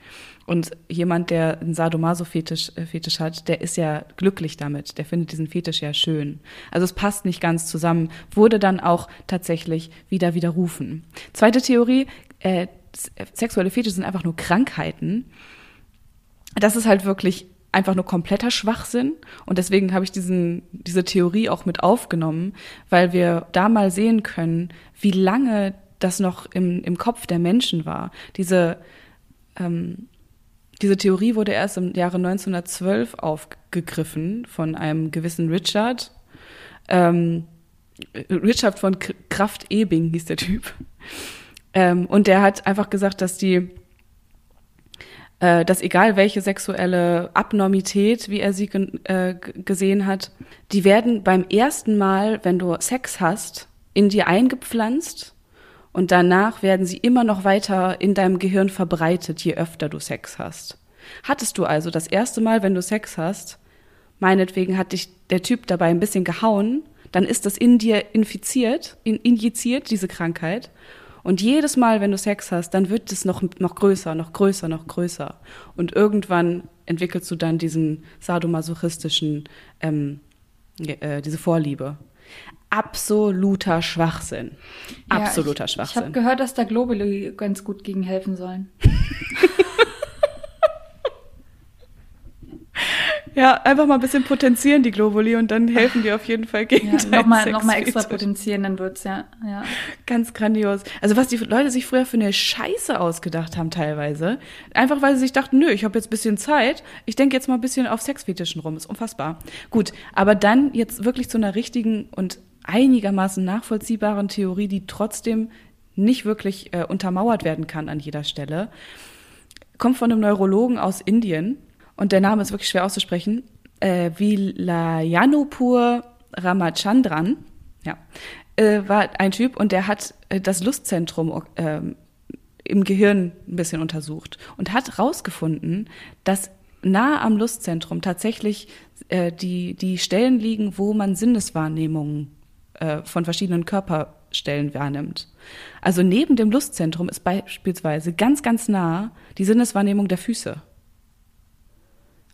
Und jemand, der einen Sadomaso-Fetisch äh, Fetisch hat, der ist ja glücklich damit. Der findet diesen Fetisch ja schön. Also es passt nicht ganz zusammen. Wurde dann auch tatsächlich wieder widerrufen. Zweite Theorie, äh, sexuelle Fetische sind einfach nur Krankheiten. Das ist halt wirklich einfach nur kompletter Schwachsinn. Und deswegen habe ich diesen, diese Theorie auch mit aufgenommen, weil wir da mal sehen können, wie lange das noch im, im Kopf der Menschen war. Diese ähm, diese Theorie wurde erst im Jahre 1912 aufgegriffen von einem gewissen Richard. Ähm, Richard von Kraft-Ebing hieß der Typ. Ähm, und der hat einfach gesagt, dass die, äh, dass egal welche sexuelle Abnormität, wie er sie äh, gesehen hat, die werden beim ersten Mal, wenn du Sex hast, in dir eingepflanzt und danach werden sie immer noch weiter in deinem Gehirn verbreitet, je öfter du Sex hast. Hattest du also das erste Mal, wenn du Sex hast, meinetwegen hat dich der Typ dabei ein bisschen gehauen, dann ist das in dir infiziert, in, injiziert, diese Krankheit. Und jedes Mal, wenn du Sex hast, dann wird es noch, noch größer, noch größer, noch größer. Und irgendwann entwickelst du dann diesen sadomasochistischen, ähm, äh, diese Vorliebe. Absoluter Schwachsinn. Absoluter ja, ich, Schwachsinn. Ich habe gehört, dass da Globuli ganz gut gegen helfen sollen. Ja, einfach mal ein bisschen potenzieren, die Globuli, und dann helfen die auf jeden Fall gegen ja, Nochmal noch mal extra potenzieren, dann wird's ja, ja. Ganz grandios. Also was die Leute sich früher für eine Scheiße ausgedacht haben teilweise. Einfach weil sie sich dachten, nö, ich habe jetzt ein bisschen Zeit, ich denke jetzt mal ein bisschen auf Sexfetischen rum. Ist unfassbar. Gut, aber dann jetzt wirklich zu einer richtigen und einigermaßen nachvollziehbaren Theorie, die trotzdem nicht wirklich äh, untermauert werden kann an jeder Stelle, kommt von einem Neurologen aus Indien und der Name ist wirklich schwer auszusprechen, äh, Vilayanupur Ramachandran, ja, äh, war ein Typ und der hat äh, das Lustzentrum äh, im Gehirn ein bisschen untersucht und hat rausgefunden, dass nahe am Lustzentrum tatsächlich äh, die, die Stellen liegen, wo man Sinneswahrnehmungen äh, von verschiedenen Körperstellen wahrnimmt. Also neben dem Lustzentrum ist beispielsweise ganz, ganz nah die Sinneswahrnehmung der Füße.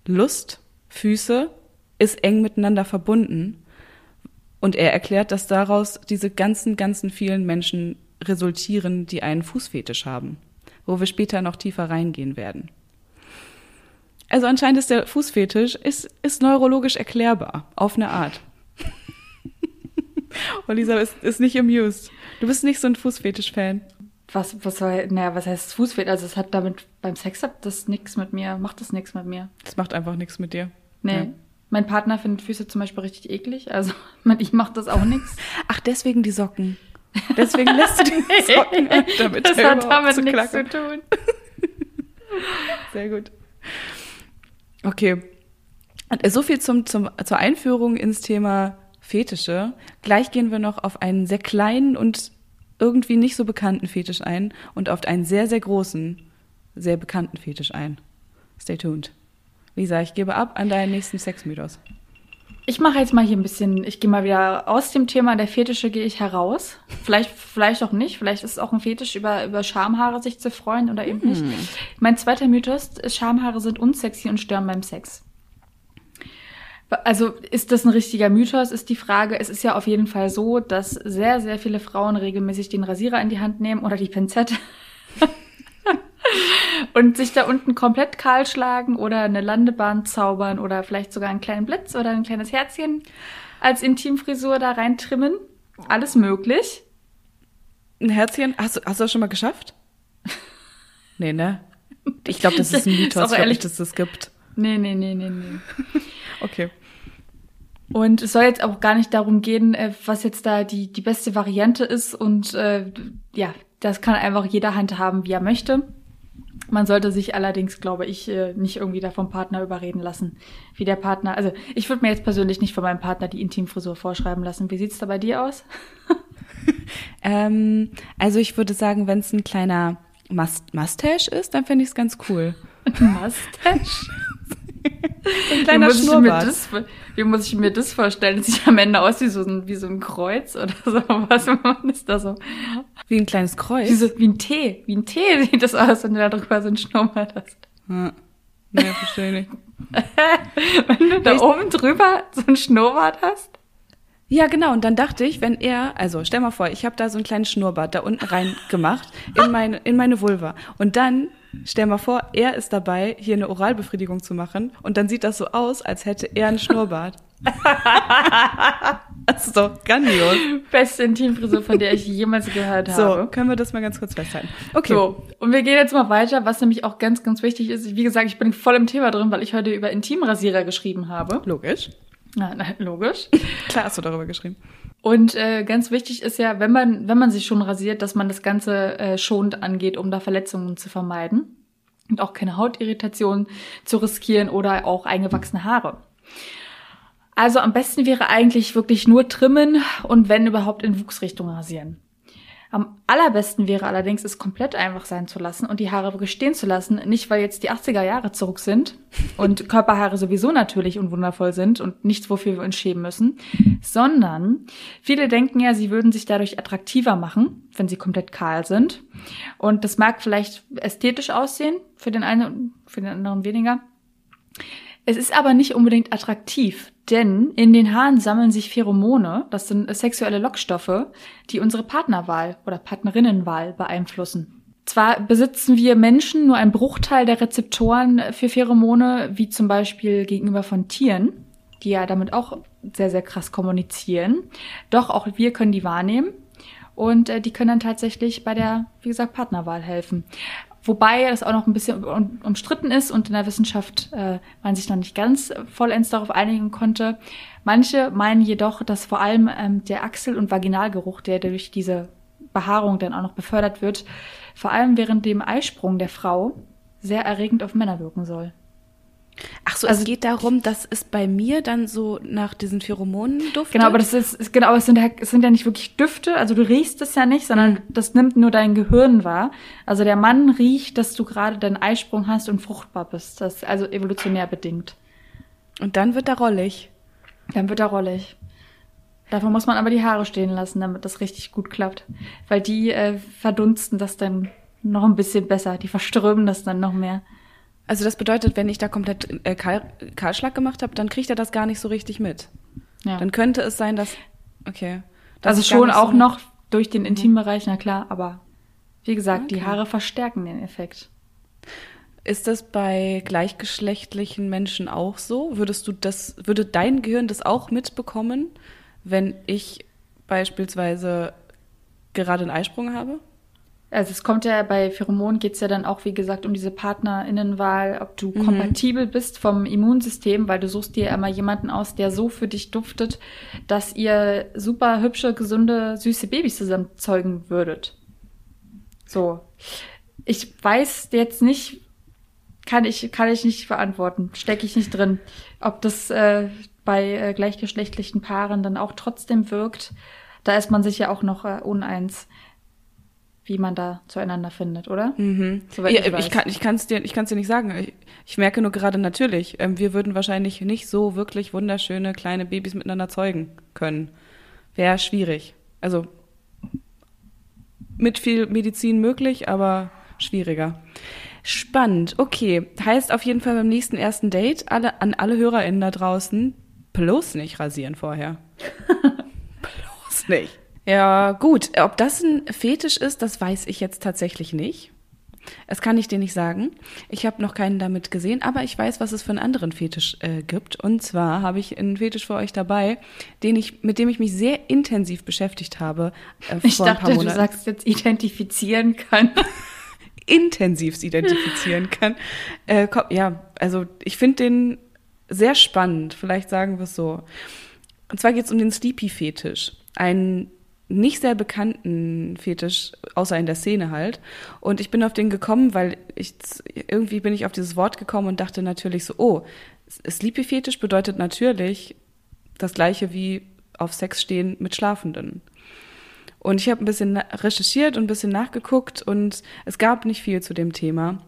Lust, Füße ist eng miteinander verbunden. Und er erklärt, dass daraus diese ganzen, ganzen vielen Menschen resultieren, die einen Fußfetisch haben, wo wir später noch tiefer reingehen werden. Also anscheinend ist der Fußfetisch ist, ist neurologisch erklärbar, auf eine Art. Und Lisa ist, ist nicht amused. Du bist nicht so ein Fußfetisch-Fan. Was, was soll, naja, was heißt Fußfetisch? Also es hat damit beim Sex hat das nichts mit mir, macht das nichts mit mir. Das macht einfach nichts mit dir. Nee. Ja. Mein Partner findet Füße zum Beispiel richtig eklig, also ich macht das auch nichts. Ach, deswegen die Socken. Deswegen lässt du die Socken an, damit Das hat damit zu nichts zu tun. Sehr gut. Okay. So viel zum, zum, zur Einführung ins Thema Fetische. Gleich gehen wir noch auf einen sehr kleinen und irgendwie nicht so bekannten Fetisch ein und auf einen sehr, sehr großen, sehr bekannten Fetisch ein. Stay tuned. Lisa, ich gebe ab an deinen nächsten Sexmythos. Ich mache jetzt mal hier ein bisschen, ich gehe mal wieder aus dem Thema der Fetische gehe ich heraus. Vielleicht, vielleicht auch nicht. Vielleicht ist es auch ein Fetisch, über, über Schamhaare sich zu freuen oder eben hm. nicht. Mein zweiter Mythos ist, Schamhaare sind unsexy und stören beim Sex. Also ist das ein richtiger Mythos, ist die Frage. Es ist ja auf jeden Fall so, dass sehr, sehr viele Frauen regelmäßig den Rasierer in die Hand nehmen oder die Pinzette und sich da unten komplett kahl schlagen oder eine Landebahn zaubern oder vielleicht sogar einen kleinen Blitz oder ein kleines Herzchen als Intimfrisur da reintrimmen. Alles möglich. Ein Herzchen? Hast du, hast du das schon mal geschafft? nee, ne? Ich glaube, das ist ein Mythos, ist ehrlich, dass es das gibt. Nee, nee, nee, nee, nee. okay. Und es soll jetzt auch gar nicht darum gehen, äh, was jetzt da die, die beste Variante ist. Und äh, ja, das kann einfach jeder handhaben, wie er möchte. Man sollte sich allerdings, glaube ich, äh, nicht irgendwie da vom Partner überreden lassen, wie der Partner. Also ich würde mir jetzt persönlich nicht von meinem Partner die Intimfrisur vorschreiben lassen. Wie sieht's da bei dir aus? ähm, also ich würde sagen, wenn es ein kleiner Must Mustache ist, dann fände ich es ganz cool. Mustache? ein kleiner Schnurrbart. Das, wie muss ich mir das vorstellen? Sieht am Ende aus wie so ein, wie so ein Kreuz oder so? Was ist da so? Wie ein kleines Kreuz? Wie, so, wie ein T. Wie ein T sieht das aus, wenn du da drüber so ein Schnurrbart hast. Ja. Nee, verstehe nicht. wenn du da ich oben drüber so ein Schnurrbart hast? Ja, genau. Und dann dachte ich, wenn er, also stell mal vor, ich habe da so ein kleines Schnurrbart da unten rein gemacht in meine, in meine Vulva. Und dann Stell mal vor, er ist dabei, hier eine Oralbefriedigung zu machen und dann sieht das so aus, als hätte er einen Schnurrbart. das ist doch grandios. Beste Intimfrisur, von der ich jemals gehört habe. So, können wir das mal ganz kurz festhalten. Okay. So, und wir gehen jetzt mal weiter, was nämlich auch ganz, ganz wichtig ist. Wie gesagt, ich bin voll im Thema drin, weil ich heute über Intimrasierer geschrieben habe. Logisch. Na, na, logisch. Klar hast du darüber geschrieben. Und äh, ganz wichtig ist ja, wenn man, wenn man sich schon rasiert, dass man das Ganze äh, schonend angeht, um da Verletzungen zu vermeiden. Und auch keine Hautirritation zu riskieren oder auch eingewachsene Haare. Also am besten wäre eigentlich wirklich nur trimmen und wenn überhaupt in Wuchsrichtung rasieren. Am allerbesten wäre allerdings, es komplett einfach sein zu lassen und die Haare wirklich stehen zu lassen. Nicht, weil jetzt die 80er Jahre zurück sind und Körperhaare sowieso natürlich und wundervoll sind und nichts, wofür wir uns schämen müssen, sondern viele denken ja, sie würden sich dadurch attraktiver machen, wenn sie komplett kahl sind. Und das mag vielleicht ästhetisch aussehen, für den einen und für den anderen weniger. Es ist aber nicht unbedingt attraktiv, denn in den Haaren sammeln sich Pheromone, das sind sexuelle Lockstoffe, die unsere Partnerwahl oder Partnerinnenwahl beeinflussen. Zwar besitzen wir Menschen nur einen Bruchteil der Rezeptoren für Pheromone, wie zum Beispiel gegenüber von Tieren, die ja damit auch sehr, sehr krass kommunizieren. Doch auch wir können die wahrnehmen und äh, die können dann tatsächlich bei der, wie gesagt, Partnerwahl helfen. Wobei das auch noch ein bisschen umstritten ist und in der Wissenschaft äh, man sich noch nicht ganz vollends darauf einigen konnte. Manche meinen jedoch, dass vor allem ähm, der Achsel- und Vaginalgeruch, der durch diese Behaarung dann auch noch befördert wird, vor allem während dem Eisprung der Frau sehr erregend auf Männer wirken soll. Ach so, also, es geht darum, dass es bei mir dann so nach diesen Pheromonen duftet? Genau, aber das ist, genau, es sind, ja, es sind ja nicht wirklich Düfte, also du riechst es ja nicht, sondern mhm. das nimmt nur dein Gehirn wahr. Also der Mann riecht, dass du gerade deinen Eisprung hast und fruchtbar bist. Das ist also evolutionär bedingt. Und dann wird er rollig. Dann wird er rollig. Dafür muss man aber die Haare stehen lassen, damit das richtig gut klappt. Weil die äh, verdunsten das dann noch ein bisschen besser. Die verströmen das dann noch mehr. Also das bedeutet, wenn ich da komplett äh, Kahl, Kahlschlag gemacht habe, dann kriegt er das gar nicht so richtig mit. Ja. Dann könnte es sein, dass okay. Dass also schon auch so noch durch den Intimbereich, na klar, aber wie gesagt, okay. die Haare verstärken den Effekt. Ist das bei gleichgeschlechtlichen Menschen auch so? Würdest du das, würde dein Gehirn das auch mitbekommen, wenn ich beispielsweise gerade einen Eisprung habe? Also es kommt ja bei Pheromonen geht es ja dann auch, wie gesagt, um diese PartnerInnenwahl, ob du mhm. kompatibel bist vom Immunsystem, weil du suchst dir immer jemanden aus, der so für dich duftet, dass ihr super hübsche, gesunde, süße Babys zusammen zeugen würdet. So. Ich weiß jetzt nicht, kann ich, kann ich nicht beantworten, stecke ich nicht drin, ob das äh, bei äh, gleichgeschlechtlichen Paaren dann auch trotzdem wirkt. Da ist man sich ja auch noch äh, uneins wie man da zueinander findet, oder? Mhm. Ja, ich, ich kann ich kann's dir ich kann's dir nicht sagen. Ich, ich merke nur gerade natürlich, ähm, wir würden wahrscheinlich nicht so wirklich wunderschöne kleine Babys miteinander zeugen können. Wäre schwierig. Also mit viel Medizin möglich, aber schwieriger. Spannend. Okay, heißt auf jeden Fall beim nächsten ersten Date alle an alle HörerInnen da draußen bloß nicht rasieren vorher. bloß nicht. Ja, gut. Ob das ein Fetisch ist, das weiß ich jetzt tatsächlich nicht. Das kann ich dir nicht sagen. Ich habe noch keinen damit gesehen, aber ich weiß, was es für einen anderen Fetisch äh, gibt. Und zwar habe ich einen Fetisch für euch dabei, den ich, mit dem ich mich sehr intensiv beschäftigt habe. Äh, ich dachte, du sagst jetzt identifizieren kann. Intensivst identifizieren kann. Äh, komm, ja, also ich finde den sehr spannend. Vielleicht sagen wir es so. Und zwar geht es um den Sleepy-Fetisch. Ein nicht sehr bekannten Fetisch, außer in der Szene halt. Und ich bin auf den gekommen, weil ich irgendwie bin ich auf dieses Wort gekommen und dachte natürlich so, oh, Sleepy Fetisch bedeutet natürlich das gleiche wie auf Sex stehen mit Schlafenden. Und ich habe ein bisschen recherchiert und ein bisschen nachgeguckt und es gab nicht viel zu dem Thema.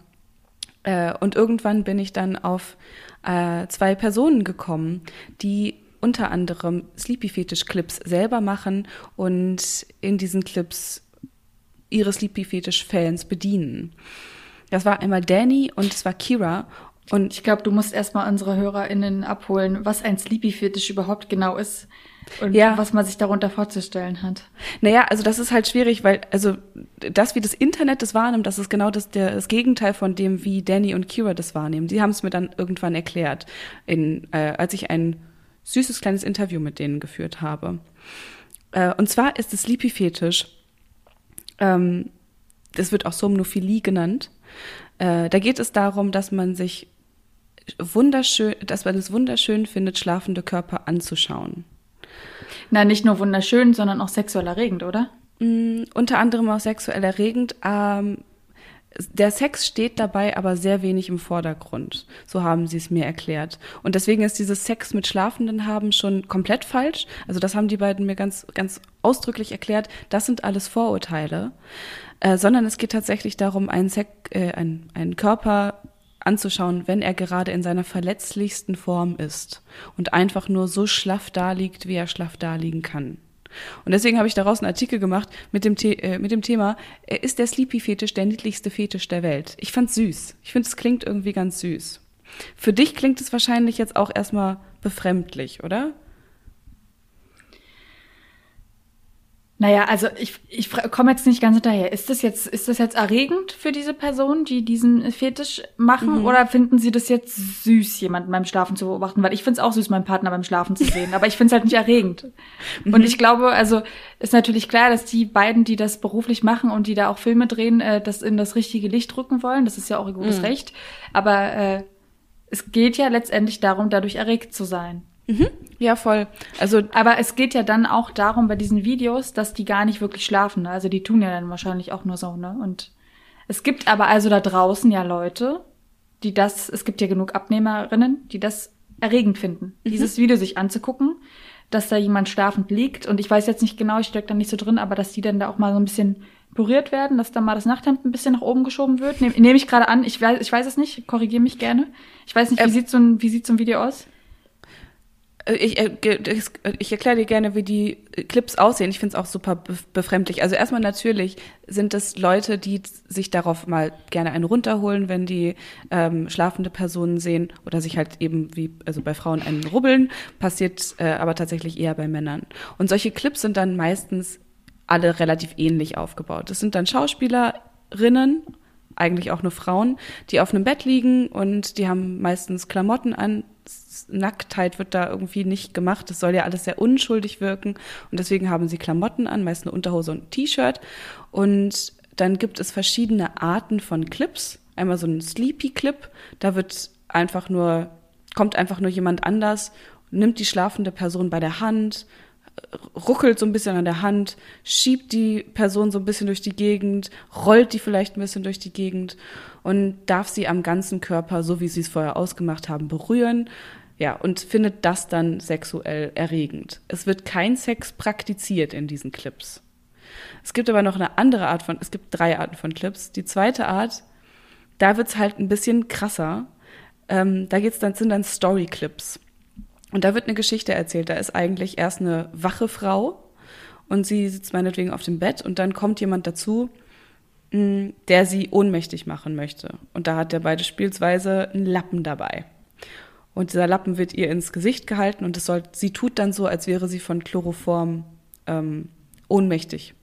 Äh, und irgendwann bin ich dann auf äh, zwei Personen gekommen, die unter anderem Sleepy Fetish Clips selber machen und in diesen Clips ihre Sleepy Fetish Fans bedienen. Das war einmal Danny und es war Kira. Und ich glaube, du musst erstmal unsere HörerInnen abholen, was ein Sleepy Fetish überhaupt genau ist und ja. was man sich darunter vorzustellen hat. Naja, also das ist halt schwierig, weil, also das, wie das Internet das wahrnimmt, das ist genau das, der, das Gegenteil von dem, wie Danny und Kira das wahrnehmen. Die haben es mir dann irgendwann erklärt, in, äh, als ich einen süßes kleines Interview mit denen geführt habe. Äh, und zwar ist es Sleepy Fetisch. Ähm, das wird auch Somnophilie genannt. Äh, da geht es darum, dass man sich wunderschön, dass man es wunderschön findet, schlafende Körper anzuschauen. Na, nicht nur wunderschön, sondern auch sexuell erregend, oder? Mm, unter anderem auch sexuell erregend. Ähm, Der Sex steht dabei aber sehr wenig im Vordergrund. So haben sie es mir erklärt. Und deswegen ist dieses Sex mit Schlafenden haben schon komplett falsch. Also das haben die beiden mir ganz, ganz ausdrücklich erklärt. Das sind alles Vorurteile. Äh, sondern es geht tatsächlich darum, einen, Sek äh, einen, einen Körper anzuschauen, wenn er gerade in seiner verletzlichsten Form ist und einfach nur so schlaff daliegt, wie er schlaff daliegen kann. Und deswegen habe ich daraus einen Artikel gemacht mit dem, äh, mit dem Thema, äh, ist der Sleepy-Fetisch der niedlichste Fetisch der Welt? Ich fand's süß. Ich finde, es klingt irgendwie ganz süß. Für dich klingt es wahrscheinlich jetzt auch erstmal befremdlich, oder? Naja, also ich, ich komme jetzt nicht ganz hinterher. Ist das jetzt, ist das jetzt erregend für diese Person, die diesen Fetisch machen? Mhm. Oder finden sie das jetzt süß, jemanden beim Schlafen zu beobachten? Weil ich finde es auch süß, meinen Partner beim Schlafen zu sehen. aber ich finde es halt nicht erregend. Mhm. Und ich glaube, also ist natürlich klar, dass die beiden, die das beruflich machen und die da auch Filme drehen, äh, das in das richtige Licht rücken wollen. Das ist ja auch ihr gutes mhm. Recht. Aber äh, es geht ja letztendlich darum, dadurch erregt zu sein. Mhm. Ja, voll. Also, aber es geht ja dann auch darum bei diesen Videos, dass die gar nicht wirklich schlafen. Ne? Also die tun ja dann wahrscheinlich auch nur so, ne? Und es gibt aber also da draußen ja Leute, die das, es gibt ja genug Abnehmerinnen, die das erregend finden, mhm. dieses Video sich anzugucken, dass da jemand schlafend liegt. Und ich weiß jetzt nicht genau, ich stecke da nicht so drin, aber dass die dann da auch mal so ein bisschen puriert werden, dass da mal das Nachthemd ein bisschen nach oben geschoben wird. Nehme nehm ich gerade an, ich weiß, ich weiß es nicht, korrigiere mich gerne. Ich weiß nicht, wie, ähm, sieht so ein, wie sieht so ein Video aus? Äh, ich, äh, ich erkläre dir gerne, wie die Clips aussehen. Ich finde es auch super befremdlich. Also erstmal natürlich sind es Leute, die sich darauf mal gerne einen runterholen, wenn die ähm, schlafende Personen sehen oder sich halt eben wie, also bei Frauen einen rubbeln, passiert äh, aber tatsächlich eher bei Männern. Und solche Clips sind dann meistens alle relativ ähnlich aufgebaut. Das sind dann Schauspielerinnen, eigentlich auch nur Frauen, die auf einem Bett liegen und die haben meistens Klamotten an, Nacktheit wird da irgendwie nicht gemacht. Das soll ja alles sehr unschuldig wirken. Und deswegen haben sie Klamotten an, meist eine Unterhose und ein T-Shirt. Und dann gibt es verschiedene Arten von Clips. Einmal so ein Sleepy-Clip. Da wird einfach nur, kommt einfach nur jemand anders, nimmt die schlafende Person bei der Hand, ruckelt so ein bisschen an der Hand, schiebt die Person so ein bisschen durch die Gegend, rollt die vielleicht ein bisschen durch die Gegend und darf sie am ganzen Körper, so wie sie es vorher ausgemacht haben, berühren. Ja, und findet das dann sexuell erregend. Es wird kein Sex praktiziert in diesen Clips. Es gibt aber noch eine andere Art von, es gibt drei Arten von Clips. Die zweite Art, da wird's halt ein bisschen krasser. Ähm, da geht's dann, sind dann Story-Clips. Und da wird eine Geschichte erzählt. Da ist eigentlich erst eine wache Frau und sie sitzt meinetwegen auf dem Bett und dann kommt jemand dazu, mm, der sie ohnmächtig machen möchte. Und da hat der beispielsweise einen Lappen dabei. Und dieser Lappen wird ihr ins Gesicht gehalten und es soll, sie tut dann so, als wäre sie von Chloroform ähm, ohnmächtig.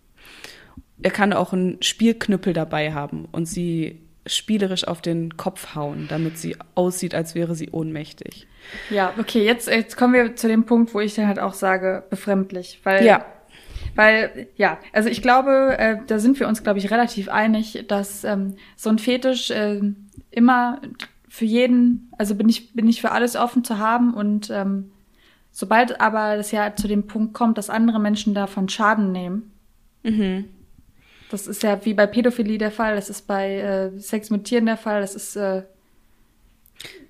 Er kann auch einen Spielknüppel dabei haben und sie spielerisch auf den Kopf hauen, damit sie aussieht, als wäre sie ohnmächtig. Ja, okay, jetzt, jetzt kommen wir zu dem Punkt, wo ich dann halt auch sage, befremdlich, weil ja. Weil, ja, also ich glaube, äh, da sind wir uns, glaube ich, relativ einig, dass ähm, so ein Fetisch äh, immer für jeden, also bin ich, bin ich für alles offen zu haben und ähm, sobald aber das ja zu dem Punkt kommt, dass andere Menschen davon Schaden nehmen, mhm. Das ist ja wie bei Pädophilie der Fall, das ist bei äh, Sex mit Tieren der Fall, das ist äh,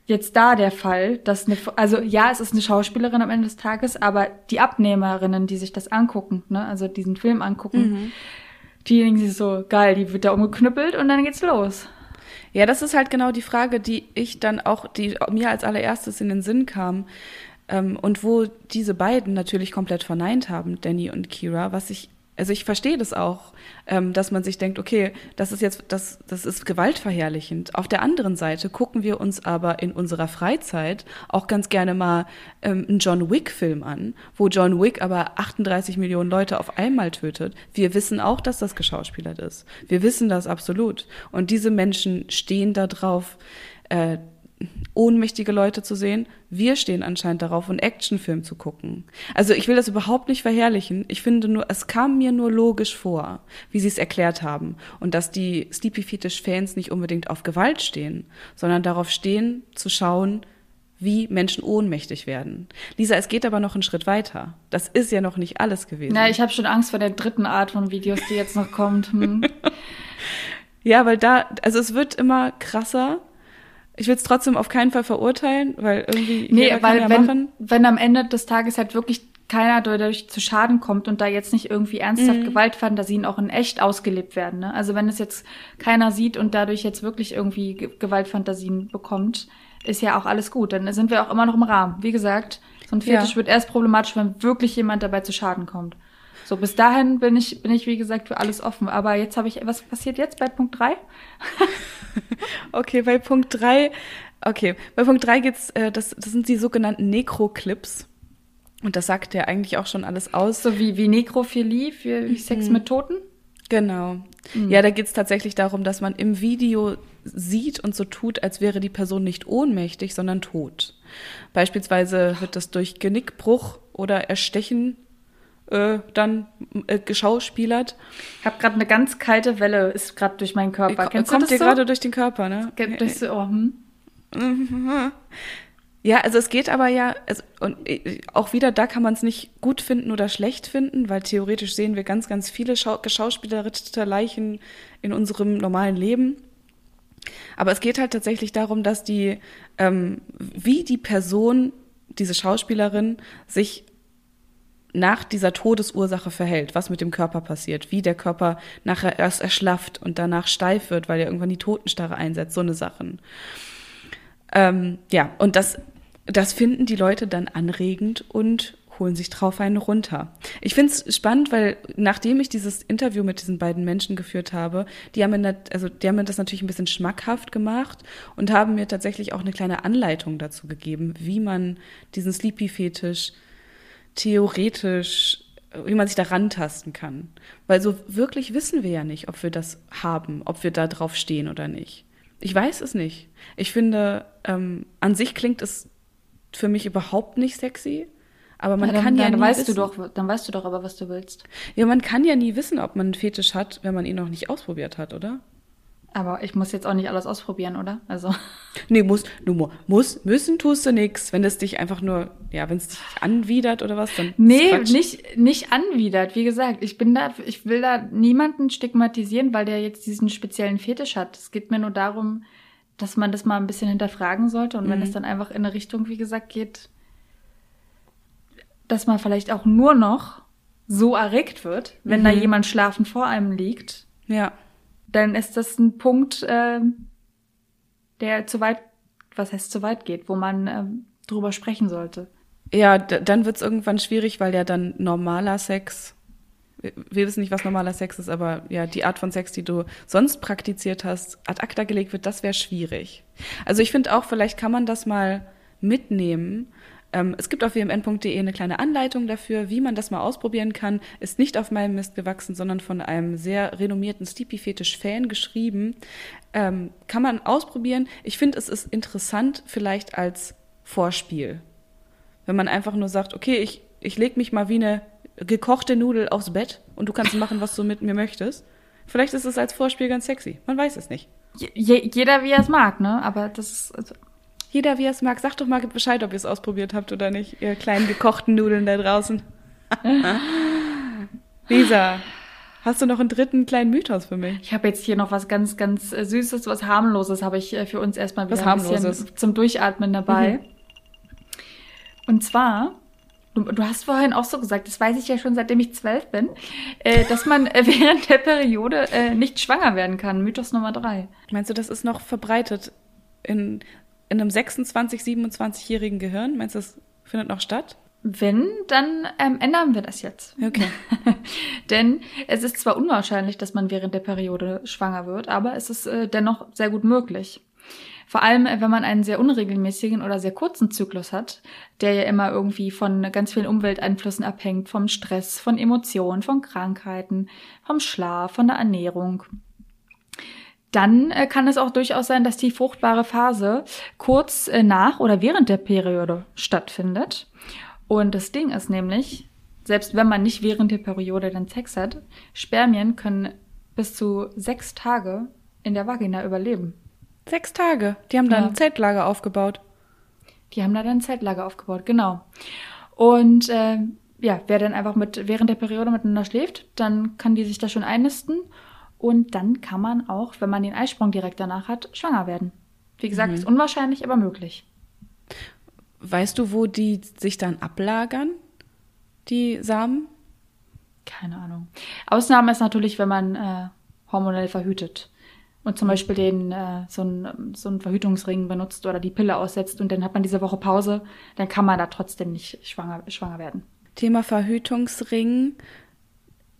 jetzt da der Fall, dass eine, also ja, es ist eine Schauspielerin am Ende des Tages, aber die Abnehmerinnen, die sich das angucken, ne, also diesen Film angucken, mhm. die denken sich so, geil, die wird da umgeknüppelt und dann geht's los. Ja, das ist halt genau die Frage, die ich dann auch, die mir als allererstes in den Sinn kam. Ähm, und wo diese beiden natürlich komplett verneint haben, Danny und Kira, was ich also ich verstehe das auch, ähm, dass man sich denkt, okay, das ist jetzt, das, das ist gewaltverherrlichend. Auf der anderen Seite gucken wir uns aber in unserer Freizeit auch ganz gerne mal ähm, einen John Wick-Film an, wo John Wick aber 38 Millionen Leute auf einmal tötet. Wir wissen auch, dass das geschauspielert ist. Wir wissen das absolut. Und diese Menschen stehen da drauf, äh, ohnmächtige Leute zu sehen. Wir stehen anscheinend darauf, einen Actionfilm zu gucken. Also ich will das überhaupt nicht verherrlichen. Ich finde nur, es kam mir nur logisch vor, wie sie es erklärt haben. Und dass die Sleepy Fetish-Fans nicht unbedingt auf Gewalt stehen, sondern darauf stehen, zu schauen, wie Menschen ohnmächtig werden. Lisa, es geht aber noch einen Schritt weiter. Das ist ja noch nicht alles gewesen. Na, ich habe schon Angst vor der dritten Art von Videos, die jetzt noch kommt. Hm. Ja, weil da, also es wird immer krasser. Ich will es trotzdem auf keinen Fall verurteilen, weil irgendwie Nee, weil ja wenn, machen. wenn am Ende des Tages halt wirklich keiner dadurch zu Schaden kommt und da jetzt nicht irgendwie ernsthaft Mhm. Gewaltfantasien auch in echt ausgelebt werden. Ne? Also wenn es jetzt keiner sieht und dadurch jetzt wirklich irgendwie Ge- Gewaltfantasien bekommt, ist ja auch alles gut. Dann sind wir auch immer noch im Rahmen. Wie gesagt, so ein Fetisch Ja. wird erst problematisch, wenn wirklich jemand dabei zu Schaden kommt. So, bis dahin bin ich, bin ich, wie gesagt, für alles offen. Aber jetzt habe ich, was passiert jetzt bei Punkt drei? Okay, bei Punkt drei, okay, bei Punkt drei geht's, äh, das, das sind die sogenannten Necro-Clips. Und das sagt ja eigentlich auch schon alles aus. So wie, wie Nekrophilie, für wie Sex Mhm. mit Toten? Genau. Ja, da geht's tatsächlich darum, dass man im Video sieht und so tut, als wäre die Person nicht ohnmächtig, sondern tot. Beispielsweise wird das durch Genickbruch oder Erstechen äh, dann äh, geschauspielert. Ich habe gerade eine ganz kalte Welle, ist gerade durch meinen Körper. Ko- Kennst Kommt dir das gerade so? durch den Körper, ne? Ge- durch so oh, hm? Ja, also es geht aber ja, also, und äh, auch wieder, da kann man es nicht gut finden oder schlecht finden, weil theoretisch sehen wir ganz, ganz viele Schau geschauspielerte Leichen in unserem normalen Leben. Aber es geht halt tatsächlich darum, dass die, ähm, wie die Person, diese Schauspielerin, sich nach dieser Todesursache verhält, was mit dem Körper passiert, wie der Körper nachher erst erschlafft und danach steif wird, weil er irgendwann die Totenstarre einsetzt, so eine Sachen. Ähm, ja, und das, das finden die Leute dann anregend und holen sich drauf einen runter. Ich finde es spannend, weil nachdem ich dieses Interview mit diesen beiden Menschen geführt habe, die haben, mir also die haben mir das natürlich ein bisschen schmackhaft gemacht und haben mir tatsächlich auch eine kleine Anleitung dazu gegeben, wie man diesen Sleepy-Fetisch theoretisch, wie man sich da rantasten kann. Weil so wirklich wissen wir ja nicht, ob wir das haben, ob wir da drauf stehen oder nicht. Ich weiß es nicht. Ich finde, ähm, an sich klingt es für mich überhaupt nicht sexy. Aber man Ja, dann, kann ja dann nie weißt wissen. du doch, dann weißt du doch aber, was du willst. Ja, man kann ja nie wissen, ob man einen Fetisch hat, wenn man ihn noch nicht ausprobiert hat, oder? Aber ich muss jetzt auch nicht alles ausprobieren, oder? Also Nee, muss, mu- muss, müssen tust du nix. Wenn es dich einfach nur, ja, wenn es dich anwidert oder was, dann. nee, nicht nicht anwidert. Wie gesagt, ich bin da, ich will da niemanden stigmatisieren, weil der jetzt diesen speziellen Fetisch hat. Es geht mir nur darum, dass man das mal ein bisschen hinterfragen sollte und wenn Mhm. es dann einfach in eine Richtung, wie gesagt, geht, dass man vielleicht auch nur noch so erregt wird, wenn da Mhm. jemand schlafend vor einem liegt, Ja. Dann ist das ein Punkt, ähm, der zu weit, was heißt zu weit geht, wo man ähm, drüber sprechen sollte. Ja, dann wird's irgendwann schwierig, weil ja dann normaler Sex, wir wissen nicht, was normaler Sex ist, aber ja, die Art von Sex, die du sonst praktiziert hast, ad acta gelegt wird, das wäre schwierig. Also ich finde auch, vielleicht kann man das mal mitnehmen. Ähm, es gibt auf wmn.de eine kleine Anleitung dafür, wie man das mal ausprobieren kann. Ist nicht auf meinem Mist gewachsen, sondern von einem sehr renommierten Sleepy-Fetisch-Fan geschrieben. Ähm, kann man ausprobieren. Ich finde, es ist interessant vielleicht als Vorspiel. Wenn man einfach nur sagt, okay, ich, ich leg mich mal wie eine gekochte Nudel aufs Bett und du kannst machen, was du mit mir möchtest. Vielleicht ist es als Vorspiel ganz sexy. Man weiß es nicht. Je, jeder wie er es mag, ne? Aber das ist also, Jeder, wie er es mag, sagt doch mal Bescheid, ob ihr es ausprobiert habt oder nicht, ihr kleinen gekochten Nudeln da draußen. Lisa, hast du noch einen dritten kleinen Mythos für mich? ich habe jetzt hier noch was ganz, ganz äh, Süßes, was harmloses habe ich äh, für uns erstmal wieder Was ein bisschen Harmloses? zum Durchatmen dabei. Und zwar, du, hast vorhin auch so gesagt, das weiß ich ja schon seitdem ich zwölf bin, äh, dass man äh, während der Periode nicht schwanger werden kann. Mythos Nummer drei. Meinst du, das ist noch verbreitet in, in einem 26-, 27-jährigen Gehirn? Meinst du, das findet noch statt? Wenn, dann ähm, ändern wir das jetzt. Okay. Denn es ist zwar unwahrscheinlich, dass man während der Periode schwanger wird, aber es ist äh, dennoch sehr gut möglich. Vor allem, äh, wenn man einen sehr unregelmäßigen oder sehr kurzen Zyklus hat, der ja immer irgendwie von ganz vielen Umwelteinflüssen abhängt, vom Stress, von Emotionen, von Krankheiten, vom Schlaf, von der Ernährung. Dann äh, kann es auch durchaus sein, dass die fruchtbare Phase kurz äh, nach oder während der Periode stattfindet. Und das Ding ist nämlich, selbst wenn man nicht während der Periode dann Sex hat, Spermien können bis zu sechs Tage in der Vagina überleben. Sechs Tage. Die haben da Ja. ein Zeltlager aufgebaut. Die haben da dann ein Zeltlager aufgebaut, genau. Und ähm, ja, wer dann einfach mit während der Periode miteinander schläft, dann kann die sich da schon einnisten Und dann kann man auch, wenn man den Eisprung direkt danach hat, schwanger werden. Wie gesagt, ist unwahrscheinlich, aber möglich. Weißt du, wo die sich dann ablagern, die Samen? Keine Ahnung. Ausnahme ist natürlich, wenn man äh, hormonell verhütet und zum Beispiel den äh, so einen so einen Verhütungsring benutzt oder die Pille aussetzt und dann hat man diese Woche Pause, dann kann man da trotzdem nicht schwanger, schwanger werden. Thema Verhütungsring.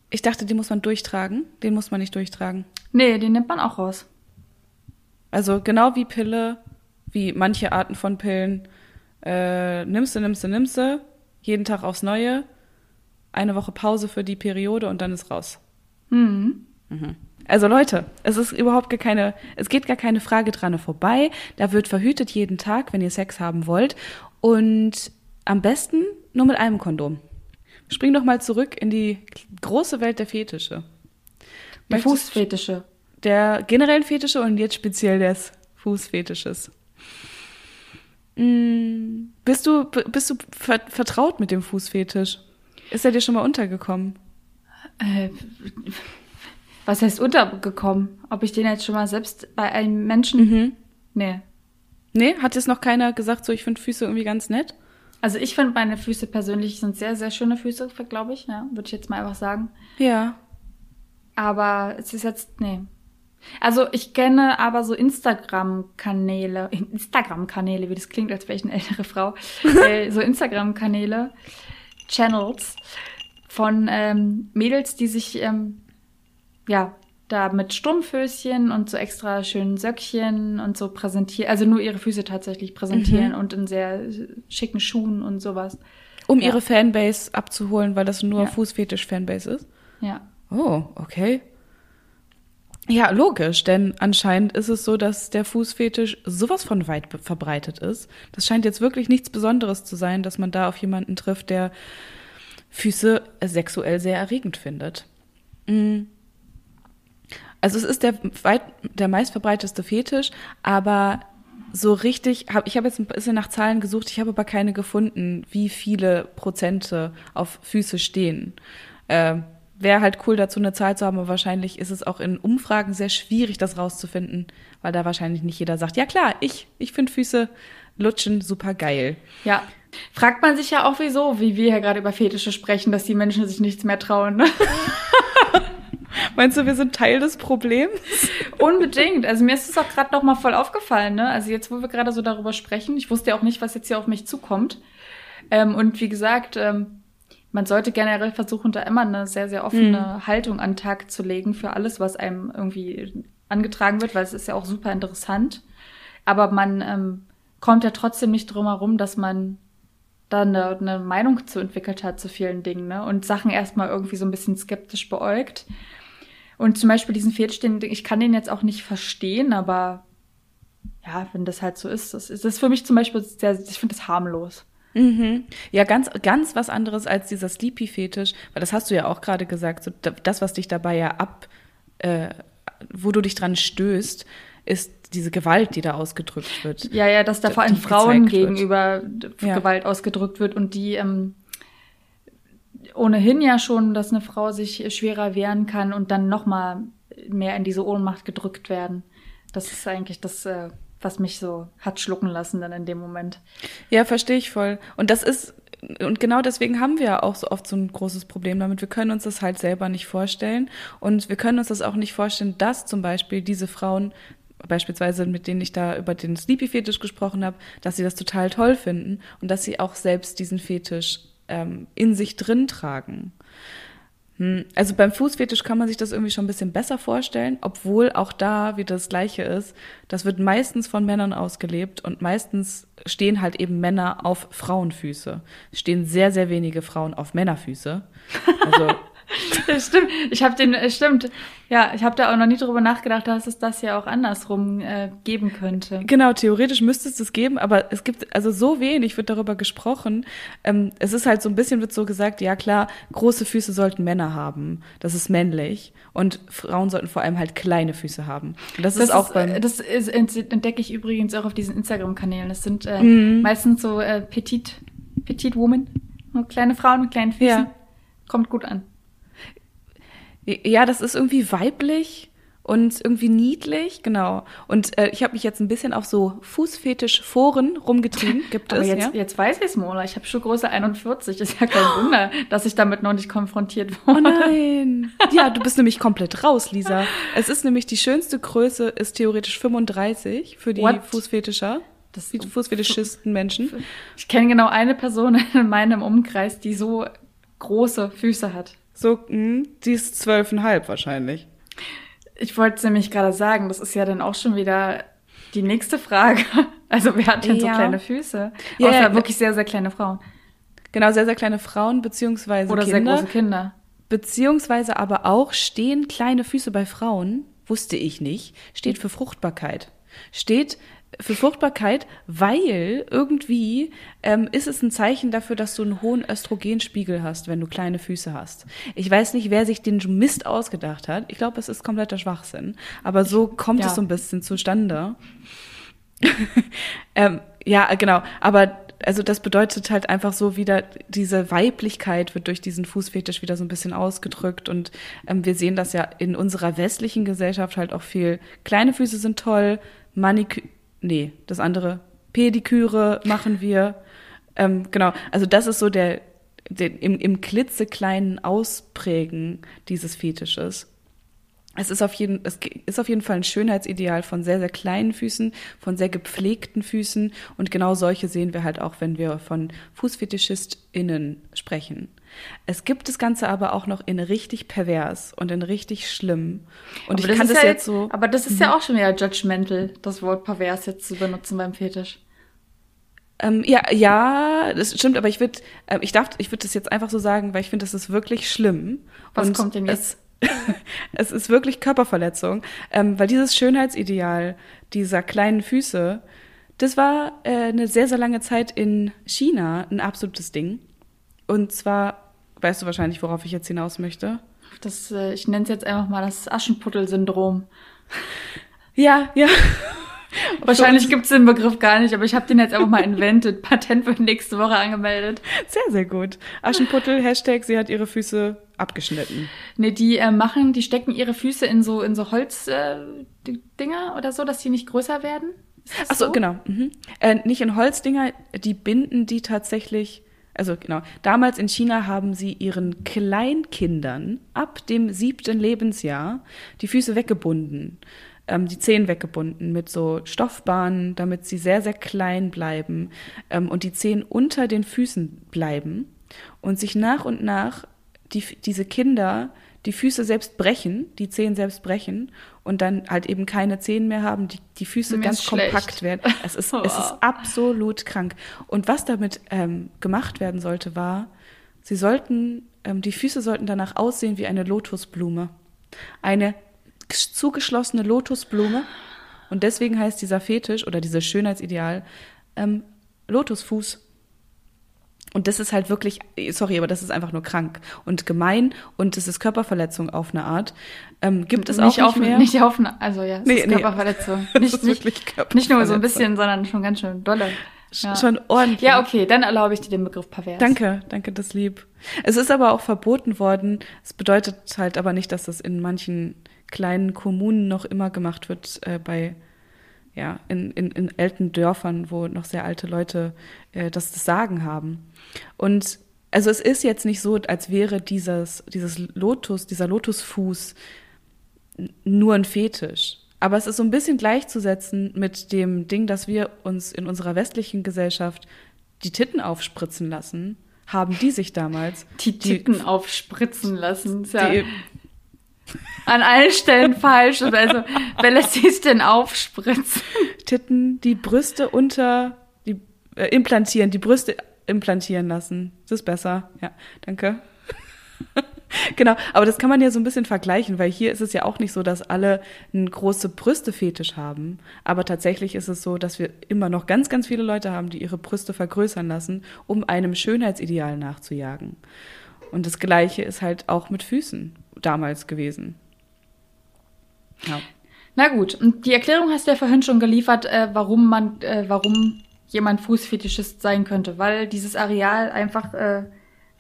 Ich dachte, den muss man durchtragen. Den muss man nicht durchtragen. Nee, den nimmt man auch raus. Also genau wie Pille, wie manche Arten von Pillen, äh, nimmst du, nimmst du, nimmst du, jeden Tag aufs Neue, eine Woche Pause für die Periode und dann ist raus. Mhm. Also Leute, es ist überhaupt gar keine, es geht gar keine Frage dran vorbei. Da wird verhütet jeden Tag, wenn ihr Sex haben wollt. Und am besten nur mit einem Kondom. Spring doch mal zurück in die große Welt der Fetische. Der Fußfetische. der generellen Fetische und jetzt speziell des Fußfetisches. Mm, Bist du, bist du ver vertraut mit dem Fußfetisch? Ist er dir schon mal untergekommen? Äh, was heißt untergekommen? Ob ich den jetzt schon mal selbst bei einem Menschen. Mhm. Nee. Nee, hat jetzt noch keiner gesagt, so ich finde Füße irgendwie ganz nett? Also ich finde meine Füße persönlich sind sehr, sehr schöne Füße, glaube ich, ja, würde ich jetzt mal einfach sagen. Ja. Aber es ist jetzt, nee. Also ich kenne aber so Instagram-Kanäle, Instagram-Kanäle, wie das klingt, als wäre ich eine ältere Frau, äh, so Instagram-Kanäle, Channels von ähm, Mädels, die sich, ähm, ja, da mit Strumpfhöschen und so extra schönen Söckchen und so präsentieren, also nur ihre Füße tatsächlich präsentieren und in sehr schicken Schuhen und sowas. Um Ja. ihre Fanbase abzuholen, weil das nur Ja. Fußfetisch-Fanbase ist? Ja. Oh, okay. Ja, logisch, denn anscheinend ist es so, dass der Fußfetisch sowas von weit verbreitet ist. Das scheint jetzt wirklich nichts Besonderes zu sein, dass man da auf jemanden trifft, der Füße sexuell sehr erregend findet. Mm. Also es ist der weit, der meistverbreiteste Fetisch, aber so richtig, hab, ich habe jetzt ein bisschen nach Zahlen gesucht, ich habe aber keine gefunden, wie viele Prozente auf Füße stehen. Äh, Wäre halt cool dazu eine Zahl zu haben, aber wahrscheinlich ist es auch in Umfragen sehr schwierig, das rauszufinden, weil da wahrscheinlich nicht jeder sagt, ja klar, ich, ich finde Füße lutschen super geil. Ja. Fragt man sich ja auch wieso, wie wir hier gerade über Fetische sprechen, dass die Menschen sich nichts mehr trauen. Ne? Meinst du, wir sind Teil des Problems? Unbedingt. Also mir ist es auch gerade noch mal voll aufgefallen. Ne? Also jetzt, wo wir gerade so darüber sprechen, ich wusste ja auch nicht, was jetzt hier auf mich zukommt. Ähm, und wie gesagt, ähm, man sollte generell versuchen, da immer eine sehr, sehr offene Haltung an den Tag zu legen für alles, was einem irgendwie angetragen wird, weil es ist ja auch super interessant. Aber man ähm, kommt ja trotzdem nicht drum herum, dass man da eine, eine Meinung zu entwickelt hat zu vielen Dingen ne? und Sachen erstmal irgendwie so ein bisschen skeptisch beäugt. Und zum Beispiel diesen Fetisch, den, ich kann den jetzt auch nicht verstehen, aber ja, wenn das halt so ist, das ist das ist für mich zum Beispiel sehr, ich finde das harmlos. Mhm. Ja, ganz, ganz was anderes als dieser Sleepy-Fetisch, weil das hast du ja auch gerade gesagt, so, da- das, was dich dabei ja ab, äh, wo du dich dran stößt, ist diese Gewalt, die da ausgedrückt wird. Ja, ja, dass da vor allem Frauen gegenüber Ja. Gewalt ausgedrückt wird und die ähm, ohnehin ja schon, dass eine Frau sich schwerer wehren kann und dann noch mal mehr in diese Ohnmacht gedrückt werden. Das ist eigentlich das, äh, was mich so hat schlucken lassen dann in dem Moment. Ja, verstehe ich voll. Und das ist, und genau deswegen haben wir ja auch so oft so ein großes Problem damit. Wir können uns das halt selber nicht vorstellen. Und wir können uns das auch nicht vorstellen, dass zum Beispiel diese Frauen, beispielsweise mit denen ich da über den Sleepy-Fetisch gesprochen habe, dass sie das total toll finden und dass sie auch selbst diesen Fetisch ähm, in sich drin tragen. Hm, Also beim Fußfetisch kann man sich das irgendwie schon ein bisschen besser vorstellen, obwohl auch da wieder das Gleiche ist. Das wird meistens von Männern ausgelebt und meistens stehen halt eben Männer auf Frauenfüße. Stehen sehr, sehr wenige Frauen auf Männerfüße. Also Das stimmt. Ich habe den, äh, stimmt. Ja, ich habe da auch noch nie drüber nachgedacht, dass es das ja auch andersrum äh, geben könnte. Genau, theoretisch müsste es das geben, aber es gibt also so wenig wird darüber gesprochen. Ähm, es ist halt so ein bisschen wird so gesagt, ja klar, große Füße sollten Männer haben, das ist männlich und Frauen sollten vor allem halt kleine Füße haben. Und das, ist auch beim äh, das ist, entdecke ich übrigens auch auf diesen Instagram-Kanälen. Das sind äh, Mhm. meistens so äh, Petit, Petit Women, kleine Frauen mit kleinen Füßen. Ja. Kommt gut an. Ja, das ist irgendwie weiblich. und irgendwie niedlich, genau. Und äh, ich habe mich jetzt ein bisschen auf so Fußfetisch-Foren rumgetrieben. Gibt Aber es, jetzt, ja? jetzt weiß ich es, Mona. Ich habe Schuhgröße 41. Ist ja kein Wunder, dass ich damit noch nicht konfrontiert Oh wurde. nein. Ja, du bist nämlich komplett raus, Lisa. Es ist nämlich die schönste Größe ist theoretisch 35 für die What? Fußfetischer. Das- die Fußfetischisten Menschen. Ich kenne genau eine Person in meinem Umkreis, die so große Füße hat. So, mh, die ist zwölfeinhalb wahrscheinlich. Ich wollte es nämlich gerade sagen, das ist ja dann auch schon wieder die nächste Frage. Also wer hat denn so Ja. kleine Füße? Ja, Außer ja, wirklich sehr, sehr kleine Frauen. Genau, sehr, sehr kleine Frauen beziehungsweise Oder sehr Kinder. große Kinder. Beziehungsweise aber auch stehen kleine Füße bei Frauen, wusste ich nicht, steht für Fruchtbarkeit. Steht für Fruchtbarkeit, weil irgendwie ähm, ist es ein Zeichen dafür, dass du einen hohen Östrogenspiegel hast, wenn du kleine Füße hast. Ich weiß nicht, wer sich den Mist ausgedacht hat. Ich glaube, es ist kompletter Schwachsinn. Aber so kommt ja. es so ein bisschen zustande. ähm, ja, genau. Aber also das bedeutet halt einfach so wieder, diese Weiblichkeit wird durch diesen Fußfetisch wieder so ein bisschen ausgedrückt. Und ähm, wir sehen das ja in unserer westlichen Gesellschaft halt auch viel. Kleine Füße sind toll, Manikü nee, das andere, Pediküre machen wir. Ähm, genau, also das ist so der, der im, im klitzekleinen Ausprägen dieses Fetisches. Es ist auf jeden, es ist auf jeden Fall ein Schönheitsideal von sehr, sehr kleinen Füßen, von sehr gepflegten Füßen. Und genau solche sehen wir halt auch, wenn wir von FußfetischistInnen sprechen. Es gibt das Ganze aber auch noch in richtig pervers und in richtig schlimm. Und Aber ich kann ist das ja jetzt so. Mhm. Aber das ist ja auch schon wieder judgmental, das Wort pervers jetzt zu benutzen beim Fetisch. Ähm, ja, ja, das stimmt, aber ich würde, ähm, ich darf, ich würde das jetzt einfach so sagen, weil ich finde, das ist wirklich schlimm. Was Und kommt denn jetzt? Es, es ist wirklich Körperverletzung, ähm, weil dieses Schönheitsideal dieser kleinen Füße, das war äh, eine sehr, sehr lange Zeit in China ein absolutes Ding. Und zwar, weißt du wahrscheinlich, worauf ich jetzt hinaus möchte? Das, äh, ich nenne es jetzt einfach mal das Aschenputtel-Syndrom. Ja, ja. Wahrscheinlich gibt es den Begriff gar nicht, aber ich habe den jetzt einfach mal invented. Patent wird nächste Woche angemeldet. Sehr, sehr gut. Aschenputtel, Hashtag, sie hat ihre Füße abgeschnitten. Nee, die äh, machen, die stecken ihre Füße in so, in so Holzdinger äh, oder so, dass die nicht größer werden. Ach so, so? genau. Mhm. Äh, nicht in Holzdinger, die binden die tatsächlich. Also genau, damals in China haben sie ihren Kleinkindern ab dem siebten Lebensjahr die Füße weggebunden, ähm, die Zehen weggebunden mit so Stoffbahnen, damit sie sehr, sehr klein bleiben ähm, und die Zehen unter den Füßen bleiben und sich nach und nach die, diese Kinder die Füße selbst brechen, die Zehen selbst brechen und dann halt eben keine Zehen mehr haben, die, die Füße Mir ganz kompakt werden. Es ist, es ist absolut krank. Und was damit ähm, gemacht werden sollte, war, sie sollten, ähm, die Füße sollten danach aussehen wie eine Lotusblume. Eine ges- zugeschlossene Lotusblume. Und deswegen heißt dieser Fetisch oder dieses Schönheitsideal ähm, Lotusfuß. Und das ist halt wirklich, sorry, aber das ist einfach nur krank und gemein und es ist Körperverletzung auf eine Art. Ähm, gibt es auch nicht auf, mehr. Nicht auf, also ja, es Nee, ist nee. Körperverletzung. Nicht, ist nicht, wirklich nicht nur so Körperverletzung. ein bisschen, sondern schon ganz schön dolle. Ja. Schon ordentlich. Ja, okay, dann erlaube ich dir den Begriff pervers. Danke, danke, das lieb. Es ist aber auch verboten worden. Es bedeutet halt aber nicht, dass das in manchen kleinen Kommunen noch immer gemacht wird, äh, bei, ja, in, in, in alten Dörfern, wo noch sehr alte Leute äh, das, das Sagen haben. Und also es ist jetzt nicht so, als wäre dieses, dieses Lotus, dieser Lotusfuß nur ein Fetisch. Aber es ist so ein bisschen gleichzusetzen mit dem Ding, dass wir uns in unserer westlichen Gesellschaft die Titten aufspritzen lassen, haben die sich damals Die Titten aufspritzen lassen. Ja die, an allen Stellen falsch. Also, wer lässt sich denn aufspritzen? Titten, die Brüste unter, die äh, implantieren, die Brüste implantieren lassen. Das ist besser. Ja, danke. genau, aber das kann man ja so ein bisschen vergleichen, weil hier ist es ja auch nicht so, dass alle einen große Brüste-Fetisch haben. Aber tatsächlich ist es so, dass wir immer noch ganz, ganz viele Leute haben, die ihre Brüste vergrößern lassen, um einem Schönheitsideal nachzujagen. Und das Gleiche ist halt auch mit Füßen damals gewesen. Ja. Na gut, und die Erklärung hast du ja vorhin schon geliefert, äh, warum man, äh, warum jemand Fußfetischist sein könnte, weil dieses Areal einfach äh,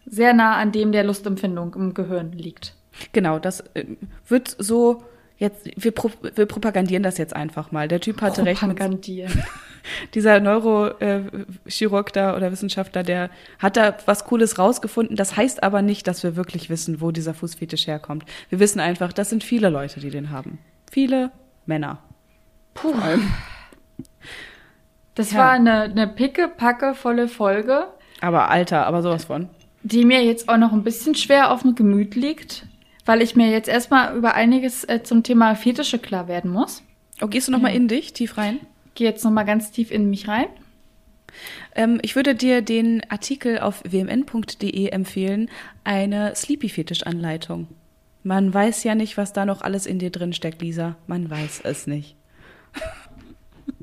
sehr nah an dem der Lustempfindung im Gehirn liegt. Genau, das äh, wird so Jetzt, wir, pro, wir propagandieren das jetzt einfach mal. Der Typ hatte recht Propagandieren. dieser Neurochirurg da oder Wissenschaftler, der hat da was Cooles rausgefunden. Das heißt aber nicht, dass wir wirklich wissen, wo dieser Fußfetisch herkommt. Wir wissen einfach, das sind viele Leute, die den haben. Viele Männer. Puh. Das Ja. war eine, eine picke, volle Folge, Aber Alter, aber sowas von. die mir jetzt auch noch ein bisschen schwer auf dem Gemüt liegt, weil ich mir jetzt erstmal über einiges äh, zum Thema Fetische klar werden muss. Oh, gehst du noch mal in dich, tief rein? Gehe jetzt nochmal ganz tief in mich rein. Ähm, ich würde dir den Artikel auf wmn.de empfehlen, eine Sleepy-Fetisch-Anleitung. Man weiß ja nicht, was da noch alles in dir drin steckt, Lisa. Man weiß es nicht.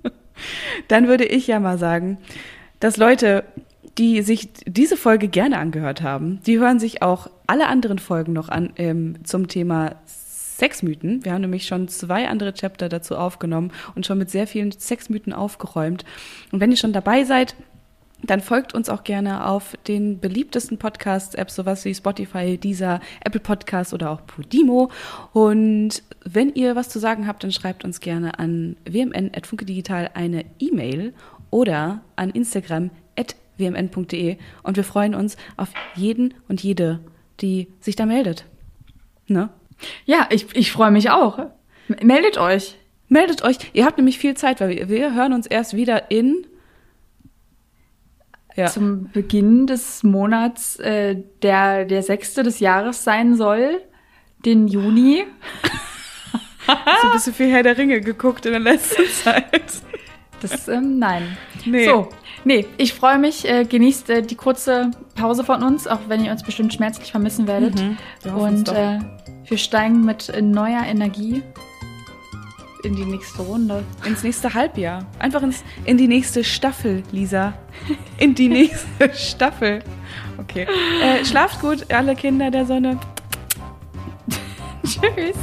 Dann würde ich ja mal sagen, dass Leute, die sich diese Folge gerne angehört haben, die hören sich auch alle anderen Folgen noch an ähm, zum Thema Sexmythen. Wir haben nämlich schon zwei andere Chapter dazu aufgenommen und schon mit sehr vielen Sexmythen aufgeräumt. Und wenn ihr schon dabei seid, dann folgt uns auch gerne auf den beliebtesten Podcast-Apps, sowas wie Spotify, dieser Apple Podcast oder auch Podimo. Und wenn ihr was zu sagen habt, dann schreibt uns gerne an wmn.funkedigital eine E-Mail oder an Instagram at wmn.de. Und wir freuen uns auf jeden und jede, die sich da meldet. Ne? Ja, ich, ich freue mich auch. Meldet euch. Meldet euch. Ihr habt nämlich viel Zeit, weil wir, wir hören uns erst wieder in ja. Zum Beginn des Monats, äh, der der sechste des Jahres sein soll, den Juni. so ein bisschen viel Herr der Ringe geguckt in der letzten Zeit. Das, ähm, nein. Nee. So, nee, ich freue mich. Äh, genießt äh, die kurze Pause von uns, auch wenn ihr uns bestimmt schmerzlich vermissen werdet. Mhm, wir Und äh, wir steigen mit äh, neuer Energie in die nächste Runde. Ins nächste Halbjahr. Einfach ins, in die nächste Staffel, Lisa. In die nächste Staffel. Okay. Äh, schlaft gut, alle Kinder der Sonne. Tschüss.